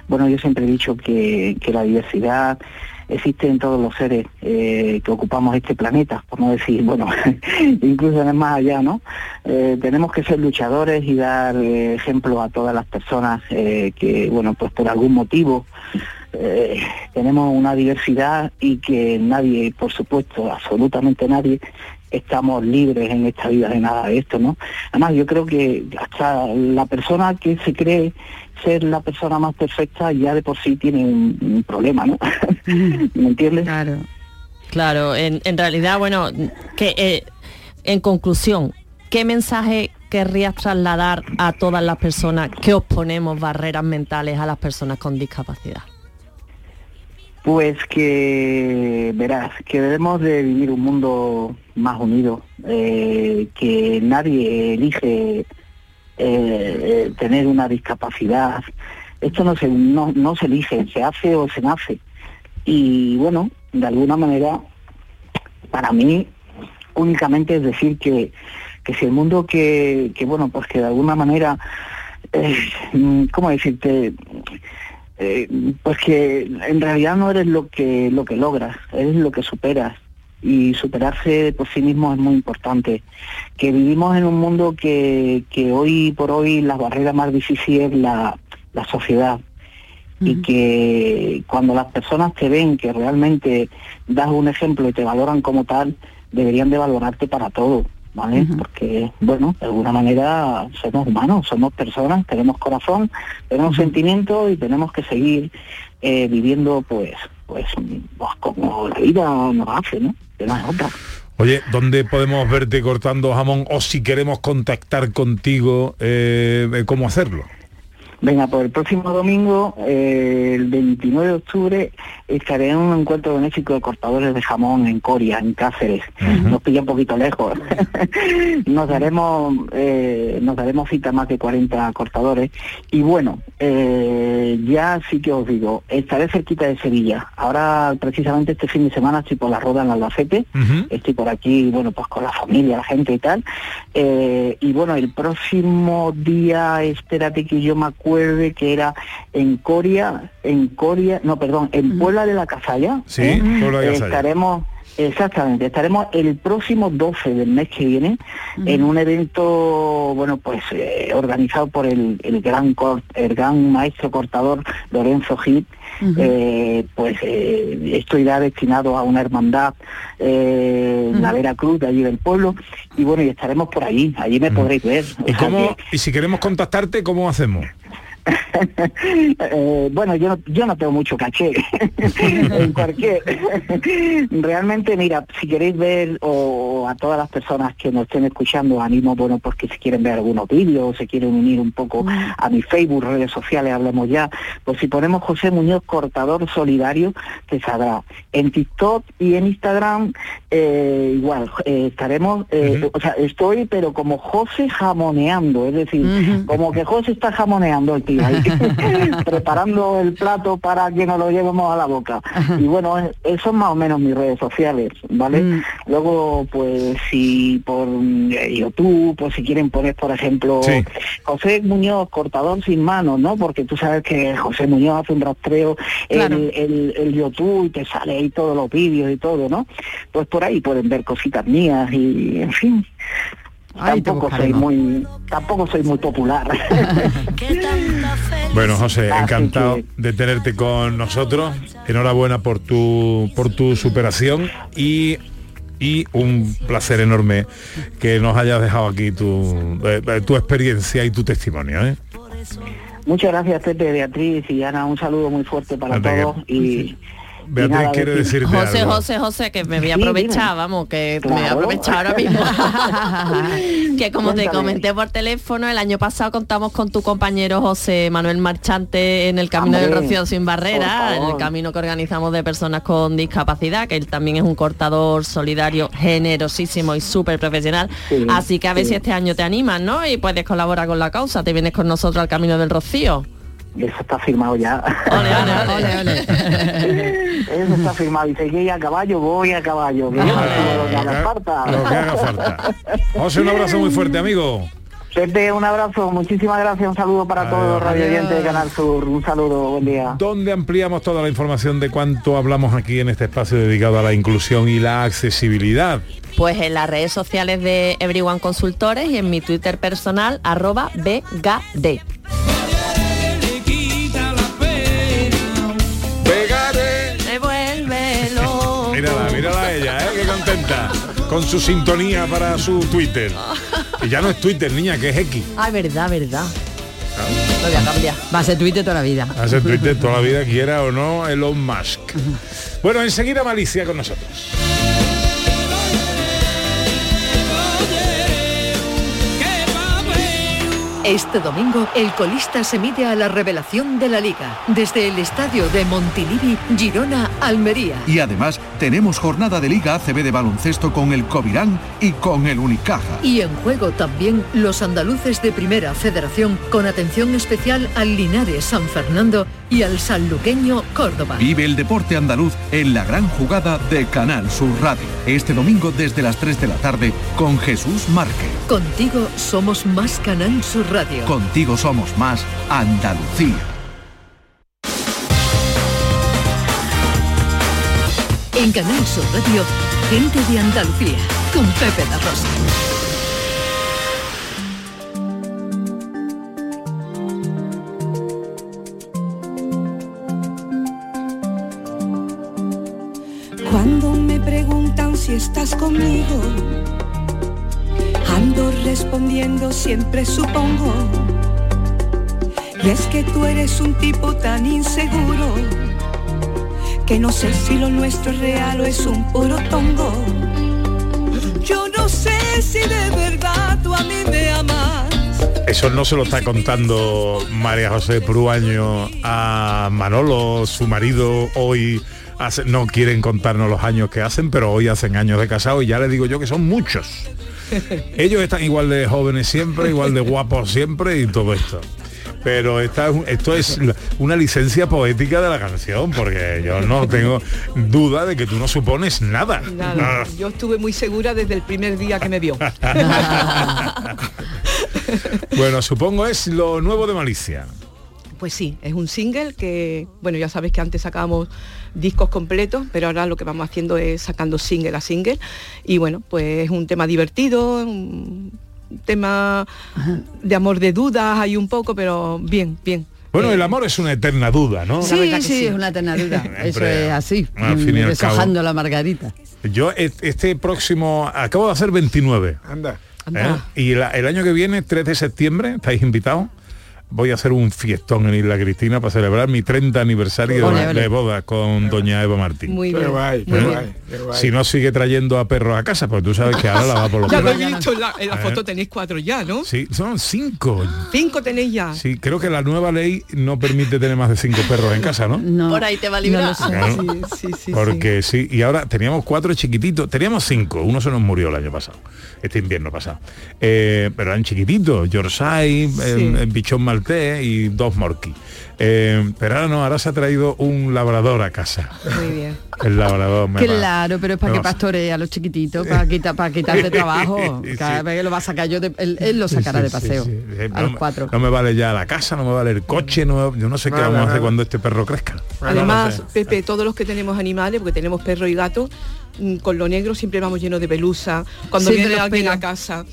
Bueno, yo siempre he dicho que, que la diversidad existe en todos los seres eh, que ocupamos este planeta, por no decir, bueno, incluso en el más allá, ¿no? Eh, tenemos que ser luchadores y dar eh, ejemplo a todas las personas eh, que, bueno, pues por algún motivo eh, tenemos una diversidad y que nadie, por supuesto, absolutamente nadie, estamos libres en esta vida de nada de esto, ¿no? Además, yo creo que hasta la persona que se cree ser la persona más perfecta ya de por sí tiene un, un problema, ¿no? ¿Me entiendes? Claro. Claro, en, en realidad, bueno, que eh, en conclusión, ¿qué mensaje querrías trasladar a todas las personas que os ponemos barreras mentales a las personas con discapacidad? Pues que, verás, que debemos de vivir un mundo más unido, eh, que nadie elige eh, eh, tener una discapacidad. Esto no se, no, no se elige, se hace o se nace. Y bueno, de alguna manera, para mí, únicamente es decir que, que si el mundo que, que, bueno, pues que de alguna manera, eh, ¿cómo decirte? eh, pues que en realidad no eres lo que lo que logras, eres lo que superas y superarse por sí mismo es muy importante. Que vivimos en un mundo que, que hoy por hoy la barrera más difícil es la, la sociedad y que cuando las personas te ven que realmente das un ejemplo y te valoran como tal, deberían de valorarte para todo. ¿Vale? Porque, bueno, de alguna manera somos humanos, somos personas, tenemos corazón, tenemos sentimientos y tenemos que seguir eh, viviendo, pues, pues, pues, como la vida nos hace, ¿no? Oye, ¿dónde podemos verte cortando jamón o si queremos contactar contigo, eh, cómo hacerlo? Venga, pues el próximo domingo, eh, el 29 de octubre, estaré en un encuentro benéfico de cortadores de jamón en Coria, en Cáceres. Nos pilla un poquito lejos. nos daremos eh, nos daremos cita a más de 40 cortadores. Y bueno, eh, ya sí que os digo, estaré cerquita de Sevilla. Ahora, precisamente este fin de semana, estoy por la rueda en Albacete. Estoy por aquí, bueno, pues con la familia, la gente y tal. Eh, y bueno, el próximo día, espérate que yo me acuerde que era en Coria, en Coria, no, perdón, en Puebla de la Casalla. Sí, ¿eh? Puebla de Casalla. estaremos Exactamente, estaremos el próximo 12 del mes que viene en un evento, bueno, pues eh, organizado por el, el gran cor- el gran maestro cortador Lorenzo Gil. Eh, pues eh, esto irá destinado a una hermandad eh, en la Veracruz de allí del pueblo y bueno y estaremos por allí allí me podréis ver ¿Y, cómo, que- y si queremos contactarte, ¿cómo hacemos? Eh, bueno, yo no, yo no tengo mucho caché. En cualquier. Realmente, mira, si queréis ver o a todas las personas que nos estén escuchando, animo, bueno, porque si quieren ver algunos vídeos, se quieren unir un poco a mi Facebook, redes sociales, hablemos ya, pues si ponemos José Muñoz Cortador Solidario, te saldrá. En TikTok y en Instagram, eh, igual, eh, estaremos, eh, o sea, estoy, pero como José jamoneando, es decir, como que José está jamoneando el tío ahí, preparando el plato para que nos lo llevemos a la boca. Y bueno, eh, eso son más o menos mis redes sociales, ¿vale? Luego, pues si por mm, eh, YouTube, pues si quieren poner, por ejemplo, Sí. José Muñoz, cortador sin manos, ¿no? Porque tú sabes que José Muñoz hace un rastreo Claro. el, el, el YouTube y te sale ahí todos los vídeos y todo, ¿no? Pues por ahí pueden ver cositas mías y, en fin. Ahí tampoco soy muy tampoco soy muy popular Bueno, José, Así encantado de tenerte con nosotros. Enhorabuena por tu por tu superación y y un placer enorme que nos hayas dejado aquí tu, eh, eh, tu experiencia y tu testimonio. ¿eh? muchas gracias Pepe Beatriz y Ana un saludo muy fuerte para que- todos y Beatriz nada, quiere decir- decirte José, algo. José, José, que me voy a aprovechar, vamos, que me voy a aprovechar ahora mismo. que como te comenté por teléfono, el año pasado contamos con tu compañero José Manuel Marchante en el Camino del Rocío Sin Barrera, en el camino que organizamos de personas con discapacidad, que él también es un cortador solidario generosísimo y súper profesional. Sí, Así que a ver sí. si este año te animas, ¿no? Y puedes colaborar con la causa, te vienes con nosotros al Camino del Rocío. Eso está firmado ya. Ole, ole. Eso está firmado. Dice que ir a caballo, voy a caballo. Que yo no tengo lo que haga falta. Lo que haga falta. José, un abrazo muy fuerte, amigo. Pepe, un abrazo, muchísimas gracias, un saludo para todos los radio oyentes de Canal Sur, un saludo, buen día. ¿Dónde ampliamos toda la información de cuánto hablamos aquí en este espacio dedicado a la inclusión y la accesibilidad? Pues en las redes sociales de Everyone Consultores y en mi Twitter personal, arroba BGD. Con su sintonía para su Twitter. Y ya no es Twitter, niña, que es X. Ay, verdad, verdad. Lo voy a cambiar. Va a ser Twitter toda la vida. Hace Twitter toda la vida, quiera o no, Elon Musk. Bueno, enseguida Malicia con nosotros. Este domingo, el colista se mide a la revelación de la Liga, desde el estadio de Montilivi, Girona, Almería. Y además tenemos jornada de Liga ACB de baloncesto con el Covirán y con el Unicaja. Y en juego también los andaluces de Primera Federación, con atención especial al Linares San Fernando y al sanluqueño Córdoba. Vive el deporte andaluz en la gran jugada de Canal Sur Radio. Este domingo desde las 3 de la tarde con Jesús Márquez. Contigo somos más Canal Sur Radio. Contigo somos más Andalucía. En Canal Sur Radio, gente de Andalucía, con Pepe La Rosa. Estás conmigo, ando respondiendo siempre supongo. Y es que tú eres un tipo tan inseguro que no sé si lo nuestro es real es un puro tongo. Yo no sé si de verdad tú a mí me amas. Eso no se lo está contando María José Pruaño a Manolo, su marido, hoy hace- no quieren contarnos los años que hacen, pero hoy hacen años de casado y ya le digo yo que son muchos. Ellos están igual de jóvenes siempre, igual de guapos siempre y todo esto. Pero esta, esto es una licencia poética de la canción, porque yo no tengo duda de que tú no supones nada. Nada, Ah. yo estuve muy segura desde el primer día que me vio. Bueno, supongo es lo nuevo de Malicia. Pues sí, es un single que, bueno, ya sabes que antes sacábamos discos completos, pero ahora lo que vamos haciendo es sacando single a single. Y bueno, pues es un tema divertido, un tema de amor de dudas, hay un poco, pero bien, bien. Bueno, el amor es una eterna duda, ¿no? Sí, sí, es una eterna duda. Eso es así, al deshojando la margarita. Yo este próximo, acabo de hacer 29. Anda. ¿eh? Y la- el año que viene, 3 de septiembre, estáis invitados. Voy a hacer un fiestón en Isla Cristina para celebrar mi 30 aniversario Ole, de, ole. de boda con doña Eva Martín. Muy bien. guay, muy ¿Eh? bien. Si no sigue trayendo a perros a casa, pues tú sabes que ahora la va por los Ya lo he visto en la, en la ¿Eh? foto, tenéis cuatro ya, ¿no? Sí, son cinco. Cinco tenéis ya. Sí, creo que la nueva ley no permite tener más de cinco perros en casa, ¿no? Por ahí te va a librar. Claro. Sí, sí, sí, Porque sí. y ahora teníamos cuatro chiquititos, teníamos cinco, uno se nos murió el año pasado, este invierno pasado. Eh, pero eran chiquititos, Yorkshire, em, em, bichón maltés y dos morquis. Eh, pero ahora no, ahora se ha traído un labrador a casa. Muy bien. El labrador me va- Claro, pero es para me que pastoree a los chiquititos, para quitar, para quitarle trabajo. Sí. Cada vez que lo va a sacar yo, de- él, él lo sacará Sí, de paseo. sí, sí. A No los me- cuatro. No me vale ya la casa, no me vale el coche, no, yo no sé qué Nada, vamos a hacer cuando este perro crezca. Además, No lo sé. Pepe, todos los que tenemos animales, porque tenemos perro y gato, mm, con lo negro siempre vamos llenos de pelusa. Cuando viene alguien a pelos. casa.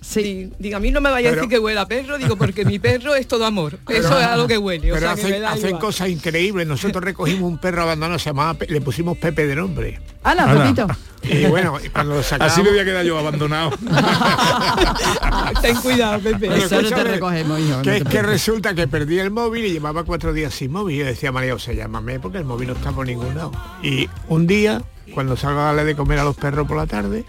Sí. di- Diga, a mí no me vaya a decir que huele a perro, digo, porque mi perro es todo amor. Eso es algo que huele. o Pero sea, que me hacen, da hacen igual. cosas increíbles. Nosotros recogimos un perro abandonado, se llamaba, le pusimos Pepe de nombre. ¡Hala. Pepito! Y bueno, cuando lo sacamos... Así me voy a quedar yo abandonado. Ten cuidado, Pepe. Bueno, Eso no te recogemos, hijo. Que es que resulta que perdí el móvil y llevaba cuatro días sin móvil. Y yo decía, María José, llámame porque el móvil no está por ningún lado. Y un día, cuando salgo a darle de comer a los perros por la tarde,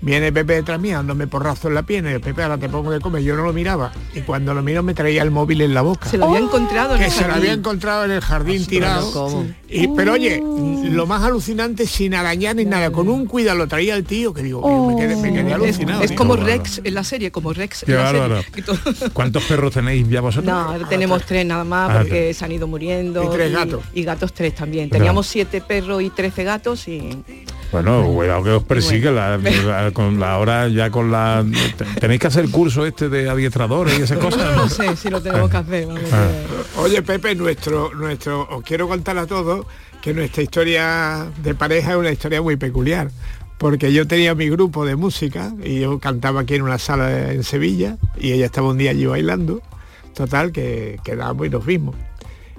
Viene Pepe detrás mía dándome porrazo en la pierna y yo, Pepe, ahora te pongo de comer. Yo no lo miraba. Y cuando lo miro me traía el móvil en la boca. Se lo había encontrado en Que el se lo jardín. había encontrado en el jardín tirado. ¿cómo? Y, pero oye, lo más alucinante, sin arañar ni nada, con un cuidado lo traía el tío, que digo, yo me quedé, me quedé Es, alucinado. es como Rex en la serie, como Rex en la serie. ¿Cuántos perros tenéis ya vosotros? No, ahora tenemos tres nada más Ah, porque se han ido muriendo. Y tres gatos. Y gatos tres también. Teníamos siete perros y trece gatos y Bueno, cuidado que os persigue la, la- con la hora ya con la te- tenéis que hacer el curso este de adiestradores y esas cosas. no sé si lo tenemos que hacer. vamos a Ah. Oye, Pepe, nuestro, nuestro, os quiero contar a todos que nuestra historia de pareja es una historia muy peculiar. Porque yo tenía mi grupo de música y yo cantaba aquí en una sala en Sevilla y ella estaba un día allí bailando. Total, que quedamos y nos vimos.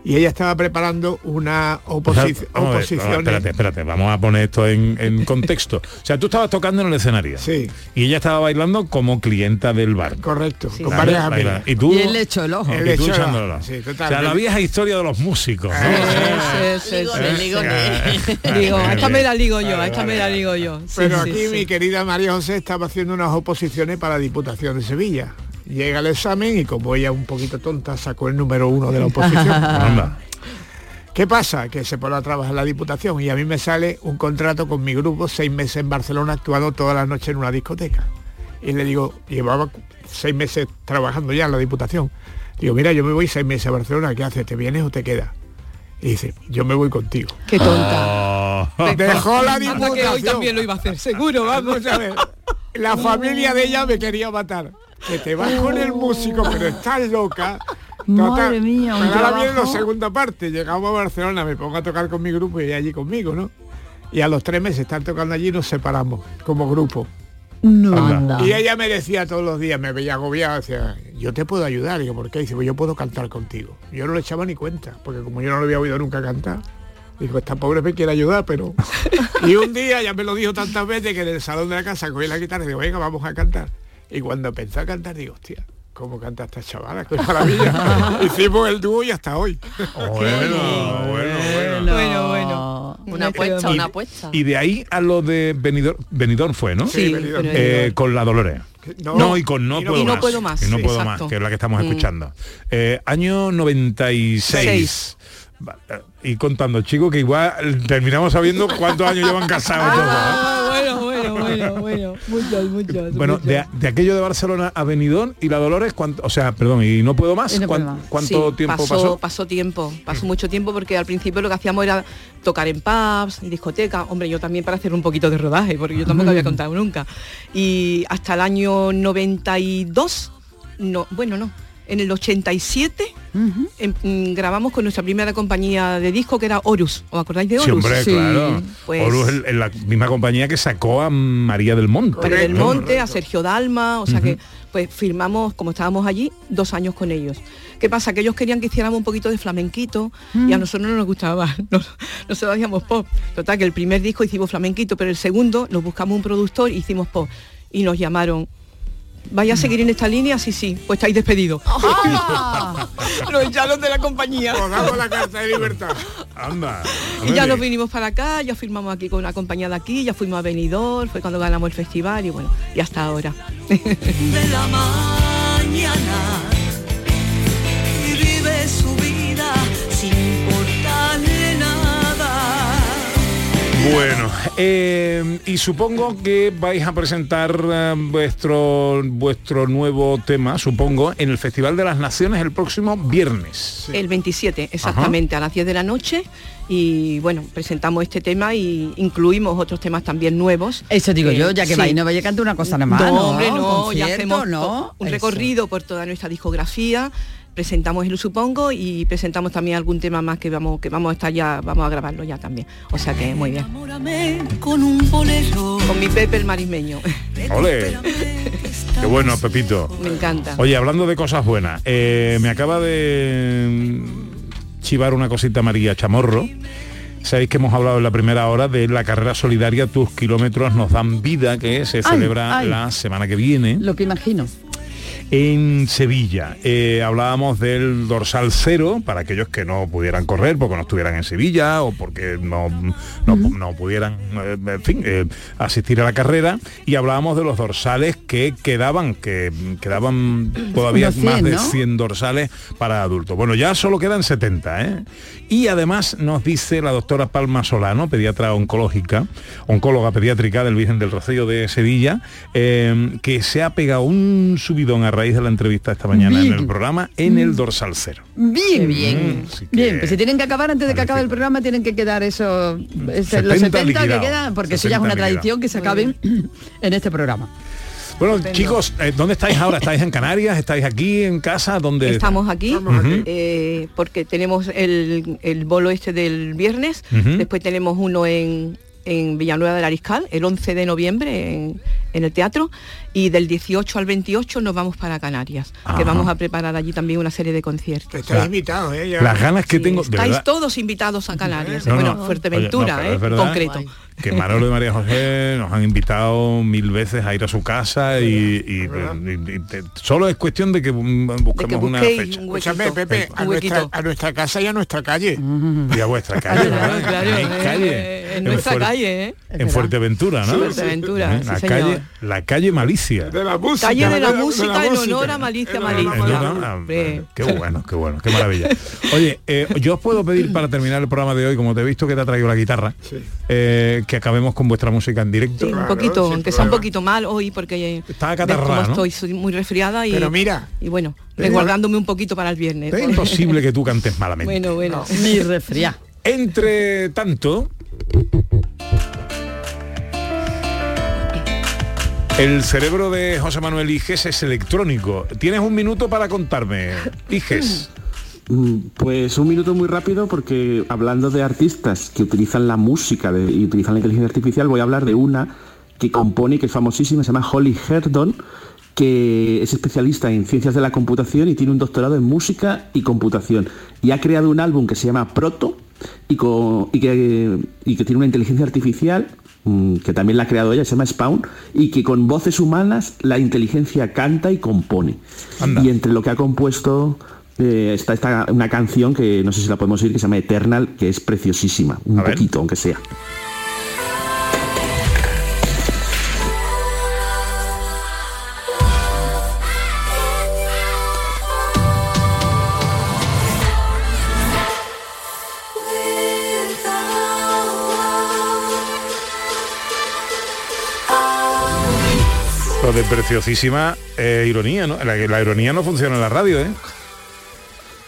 Y ella estaba preparando una O sea, oposición. espérate, espérate, vamos a poner esto en, en contexto. O sea, tú estabas tocando en el escenario. Sí. Y ella estaba bailando como clienta del bar. Correcto, con Vale, varias baila. amigas. Y tú. Y él le echó el ojo. Y tú el ojo. Sí, o sea, la vieja historia de los músicos. Sí, sí, sí. Digo, a esta me la ligo yo, a esta me la ligo yo. Sí, Pero sí, aquí sí. mi querida María José estaba haciendo unas oposiciones para la Diputación de Sevilla. Llega el examen y como ella un poquito tonta sacó el número uno de la oposición. ¿Qué pasa? Que se pone a trabajar la Diputación y a mí me sale un contrato con mi grupo, seis meses en Barcelona, actuando todas las noches en una discoteca. Y le digo, llevaba seis meses trabajando ya en la Diputación. Digo, mira, yo me voy seis meses a Barcelona, ¿qué haces? ¿Te vienes o te quedas? Y dice, yo me voy contigo. Qué tonta. Oh. Dejó la Anda que hoy Diputación. también lo iba a hacer, seguro. Vamos a ver. La familia de ella me quería matar. Que te vas con el músico, pero estás loca. Madre mía, un ahora viene la segunda parte. Llegamos a Barcelona, me pongo a tocar con mi grupo y allí conmigo, ¿no? Y a los tres meses estar tocando allí nos separamos como grupo. No. Anda. Y ella me decía todos los días, me veía agobiada, decía, yo te puedo ayudar. Digo, ¿por qué? Dice, pues yo puedo cantar contigo. Yo no le echaba ni cuenta, porque como yo no lo había oído nunca cantar, digo, esta pobre me quiere ayudar, pero... y un día ya me lo dijo tantas veces que en el salón de la casa cogí la guitarra y digo, venga, vamos a cantar. Y cuando empecé a cantar, digo, hostia, ¿cómo canta esta chavala? ¡Qué maravilla! Hicimos el dúo y hasta hoy. Bueno, bueno, bueno. Bueno, bueno. Una apuesta, Y- una apuesta. Y de ahí a lo de Benidorm, Benidorm fue, ¿no? Sí, Benidorm. Eh, con la Dolores. No, No, y con No, y no- puedo, y no más, puedo más, Y no sí, puedo exacto. más, que es la que estamos Mm. escuchando. Eh, año 96. Seis. Eh, Y contando, chicos, que igual terminamos sabiendo cuántos años llevan casados todos. ¿eh? Ah, bueno, bueno. Muchos, muchos. Bueno, muchos. de, de aquello de Barcelona a Benidorm y la Dolores, ¿cuánto, o sea, perdón, y no puedo más, no puedo ¿cuán- más. ¿cuánto Sí, tiempo pasó, pasó? tiempo, pasó mucho tiempo porque al principio lo que hacíamos era tocar en pubs, en discotecas, hombre, yo también para hacer un poquito de rodaje, porque yo tampoco había contado nunca. Y hasta el año 92, no, bueno, no, en el 87 em- mm, grabamos con nuestra primera compañía de disco que era Horus. ¿Os acordáis de Horus? Sí, hombre, claro. Pues- Horus es el- la misma compañía que sacó a María del Monte. María del ¿no? Monte, a Sergio Dalma, o sea que pues firmamos, como estábamos allí, dos años con ellos. ¿Qué pasa? Que ellos querían que hiciéramos un poquito de flamenquito y a nosotros no nos gustaba, no, nosotros hacíamos pop. Total, que el primer disco hicimos flamenquito, pero el segundo nos buscamos un productor y hicimos pop. Y nos llamaron, ¿vaya a seguir en esta línea? Sí, sí, pues estáis despedidos. nos echaron de la compañía. Os damos la carta de libertad. Anda. Y ya nos vinimos para acá, ya firmamos aquí con una compañía de aquí, ya fuimos a Benidorm, fue cuando ganamos el festival y bueno, y hasta ahora. de la mañana y vive su vida sin importarle nada. Bueno, eh, y supongo que vais a presentar eh, vuestro vuestro nuevo tema, supongo, en el Festival de las Naciones el próximo viernes. El 27, exactamente, a las 10 de la noche. Y bueno, presentamos este tema y incluimos otros temas también nuevos. Eso digo Eh, yo, ya que sí. vais no vaya a cantar una cosa nada más. No, hombre, no, ya hacemos ¿no? un Eso. recorrido por toda nuestra discografía. Presentamos el supongo y presentamos también algún tema más que vamos que vamos a estar ya vamos a grabarlo ya también. O sea que muy bien. Enamórame con un. Con mi Pepe el marismeño. ¡Ole! Qué bueno, Pepito. Me encanta. Oye, hablando de cosas buenas, eh, me acaba de chivar una cosita María Chamorro. Sabéis que hemos hablado en la primera hora de la carrera solidaria Tus kilómetros nos dan vida, que se Ay, celebra ay. la semana que viene. Lo que imagino. En Sevilla. Eh, hablábamos del dorsal cero, para aquellos que no pudieran correr porque no estuvieran en Sevilla o porque no, no, no pudieran, eh, en fin, eh, asistir a la carrera. Y hablábamos de los dorsales que quedaban, que quedaban todavía Unos 100, más de ¿no? 100 dorsales para adultos. Bueno, ya solo quedan 70, ¿eh? Y además nos dice la doctora Palma Solano, pediatra oncológica, oncóloga pediátrica del Virgen del Rocío de Sevilla, que se ha pegado un subidón a raíz de la entrevista esta mañana en Bien. el programa en el dorsal cero. Bien, bien. Bien, pues si tienen que acabar antes de que acabe el programa, tienen que quedar eso, ese- los 70 70 que quedan, porque eso ya es 70 una tradición que se acaben en este programa. Bueno, chicos, eh, ¿dónde estáis ahora? ¿Estáis en Canarias? ¿Estáis aquí en casa? ¿Dónde Estamos aquí eh, porque tenemos el, el bolo este del viernes, después tenemos uno en, en Villanueva del Ariscal, el 11 de noviembre en, en el teatro, y del 18 al 28 nos vamos para Canarias, Ajá. que vamos a preparar allí también una serie de conciertos. Estáis invitados, ¿eh? Ya- Las ganas que tengo, de Estáis todos invitados a Canarias, No, bueno, no. Fuerteventura, Oye, no, pero ¿eh? verdad concreto. que Manolo y María José nos han invitado mil veces a ir a su casa y, y- y- y te- solo es cuestión de que mm, busquemos una fecha. Escúchame, Pepe, a nuestra, a nuestra casa y a nuestra calle. Y a vuestra calle, ¿verdad? claro, Hay eh, calle. eh, en nuestra calle, ¿eh? En Fuerteventura, ¿no? Sí, Fuerteventura, ¿Eh? sí, la, calle, la calle Malicia. De la música. Calle de la de la música en música. honor a Malicia En Malicia. honor. Qué bueno, qué bueno, qué maravilla. Oye, eh, yo os puedo pedir para terminar el programa de hoy, como te he visto que te ha traído la guitarra, eh, que acabemos con vuestra música en directo. Sí, un poquito, aunque sea un poquito mal hoy porque Está acatarrada, ¿no? estoy, soy muy resfriada y Pero mira. y bueno, resguardándome un poquito para el viernes. Es imposible que tú cantes malamente. Bueno, bueno. Mi resfriá. Entre tanto, el cerebro de José Manuel Iges es electrónico. Tienes un minuto para contarme, Iges. Mm, Pues un minuto muy rápido porque hablando de artistas que utilizan la música de- y utilizan la inteligencia artificial, voy a hablar de una que compone que es famosísima, se llama Holly Herdon, que es especialista en ciencias de la computación y tiene un doctorado en música y computación. Y ha creado un álbum que se llama Proto y, que, tiene una inteligencia artificial que también la ha creado ella, se llama Spawn, y que con voces humanas la inteligencia canta y compone. Y entre lo que ha compuesto eh, está una canción que no sé si la podemos oír, que se llama Eternal, que es preciosísima, un poquito, aunque sea. Preciosísima eh, ironía, ¿no? La, la ironía no funciona en la radio, ¿eh?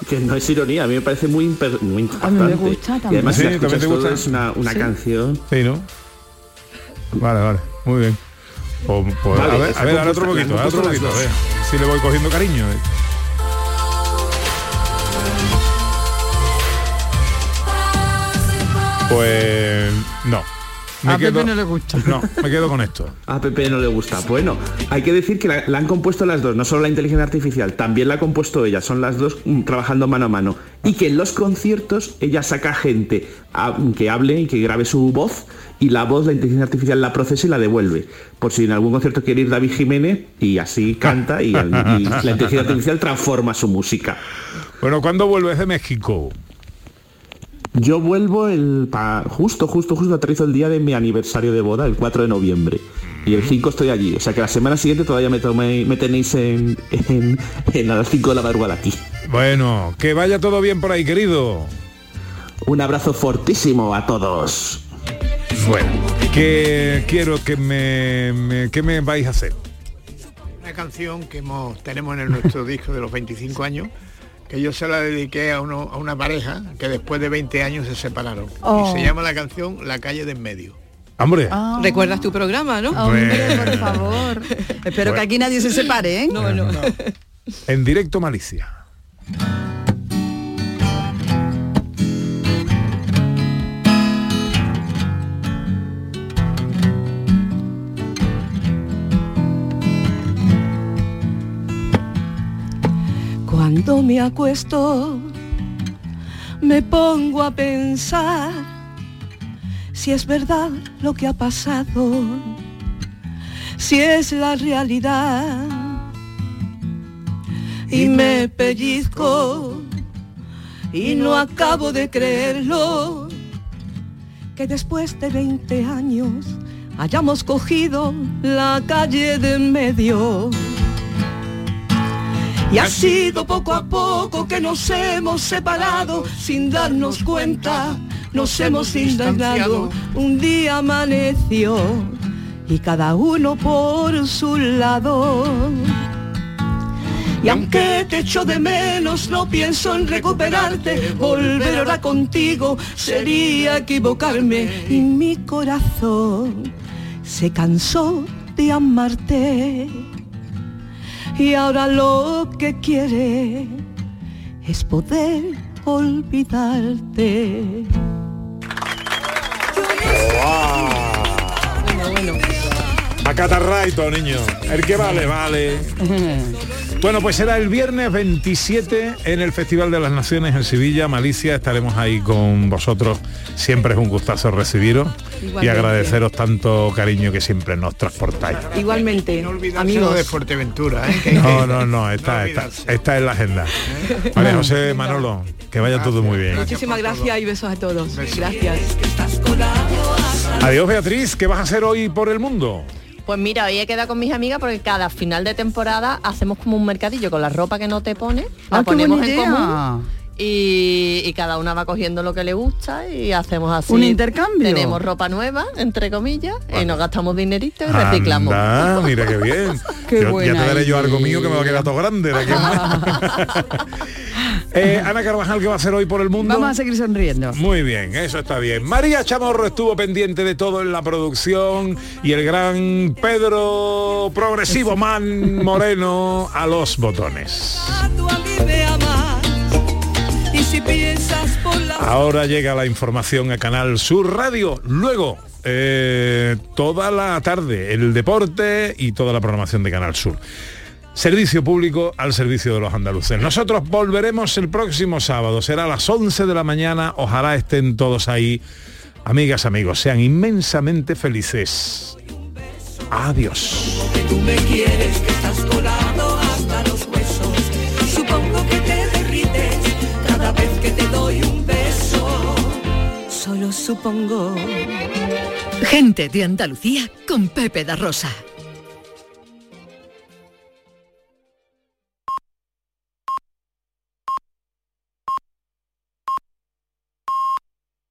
Que no es ironía, a mí me parece muy, imper- muy A mí me impactante. gusta Y además Sí, si la ¿también te todo, gusta? es una, una Sí. canción. Sí, ¿no? Vale, vale, muy bien. Pues- pues, Vale, a ver, a ver, dale otro poquito, han otro poquito, a ver si le voy cogiendo cariño. eh. Pues no. Me A Pepe quedo, no le gusta. No, me quedo con esto. A Pepe no le gusta. Bueno, hay que decir que la, la han compuesto las dos, no solo la inteligencia artificial, también la ha compuesto ella, son las dos mm, trabajando mano a mano. Y que en los conciertos ella saca gente a- que hable y que grabe su voz y la voz la inteligencia artificial la procesa y la devuelve. Por si en algún concierto quiere ir David Jiménez y así canta y, y la inteligencia artificial transforma su música. Bueno, ¿cuándo vuelves de México? Yo vuelvo el pa- justo, justo, justo aterrizo el día de mi aniversario de boda, el 4 de noviembre. Y el 5 estoy allí. O sea que la semana siguiente todavía me, tomé- me tenéis en, en, en a las 5 de la madrugada aquí. Bueno, que vaya todo bien por ahí, querido. Un abrazo fortísimo a todos. Bueno, que quiero que me, me- ¿qué me vais a hacer? Una canción que hemos, tenemos en el- nuestro disco de los 25 años, que yo se la dediqué a, uno, a una pareja que después de 20 años se separaron. Oh. Y se llama la canción La calle de en medio. Hombre. ¿Recuerdas tu programa, no? Hombre, por favor. Espero que aquí nadie se separe, ¿eh? No, no. En directo Malicia. Cuando me acuesto, me pongo a pensar si es verdad lo que ha pasado, si es la realidad. y me pellizco y no acabo de creerlo que después de 20 años hayamos cogido la calle de en medio. Y ha sido poco a poco que nos hemos separado sin darnos cuenta, nos hemos distanciado. Un día amaneció y cada uno por su lado. Y aunque te echo de menos, no pienso en recuperarte. Volver ahora contigo sería equivocarme. Y mi corazón se cansó de amarte. Y ahora lo que quiere es poder olvidarte. Acatarraito, niño. El que vale, vale. Bueno, pues será el viernes 27 en el Festival de las Naciones en Sevilla, Malicia. Estaremos ahí con vosotros. Siempre es un gustazo recibiros y agradeceros tanto cariño que siempre nos transportáis. Igualmente, Amigos amigos. de Fuerteventura, ¿eh? Que- No, no, no, está, está, está en la agenda. María José Manolo, que vaya todo muy bien. Muchísimas gracias y besos a todos. Gracias. Adiós Beatriz, ¿qué vas a hacer hoy por el mundo? Pues mira, hoy he quedado con mis amigas porque cada final de temporada hacemos como un mercadillo con la ropa que no te pone, la Ah, ponemos en común y, y cada una va cogiendo lo que le gusta y hacemos así. Un intercambio. Tenemos ropa nueva, entre comillas, y nos gastamos dinerito y reciclamos. Anda, mira qué bien. Qué Yo- ya te daré yo algo mío que me va a quedar todo grande. Eh, Ana Carvajal, ¿qué va a hacer hoy por el mundo? Vamos a seguir sonriendo. Muy bien, eso está bien. María Chamorro estuvo pendiente de todo en la producción y el gran Pedro Progresivo Man Moreno a los botones. Ahora llega la información a Canal Sur Radio. Luego, eh, toda la tarde, el deporte y toda la programación de Canal Sur. Servicio público al servicio de los andaluces. Nosotros volveremos el próximo sábado. Será a las 11 de la mañana. Ojalá estén todos ahí. Amigas, amigos, sean inmensamente felices. Adiós. Supongo que te derrites cada vez que te doy un beso. Solo supongo. Gente de Andalucía con Pepe da Rosa.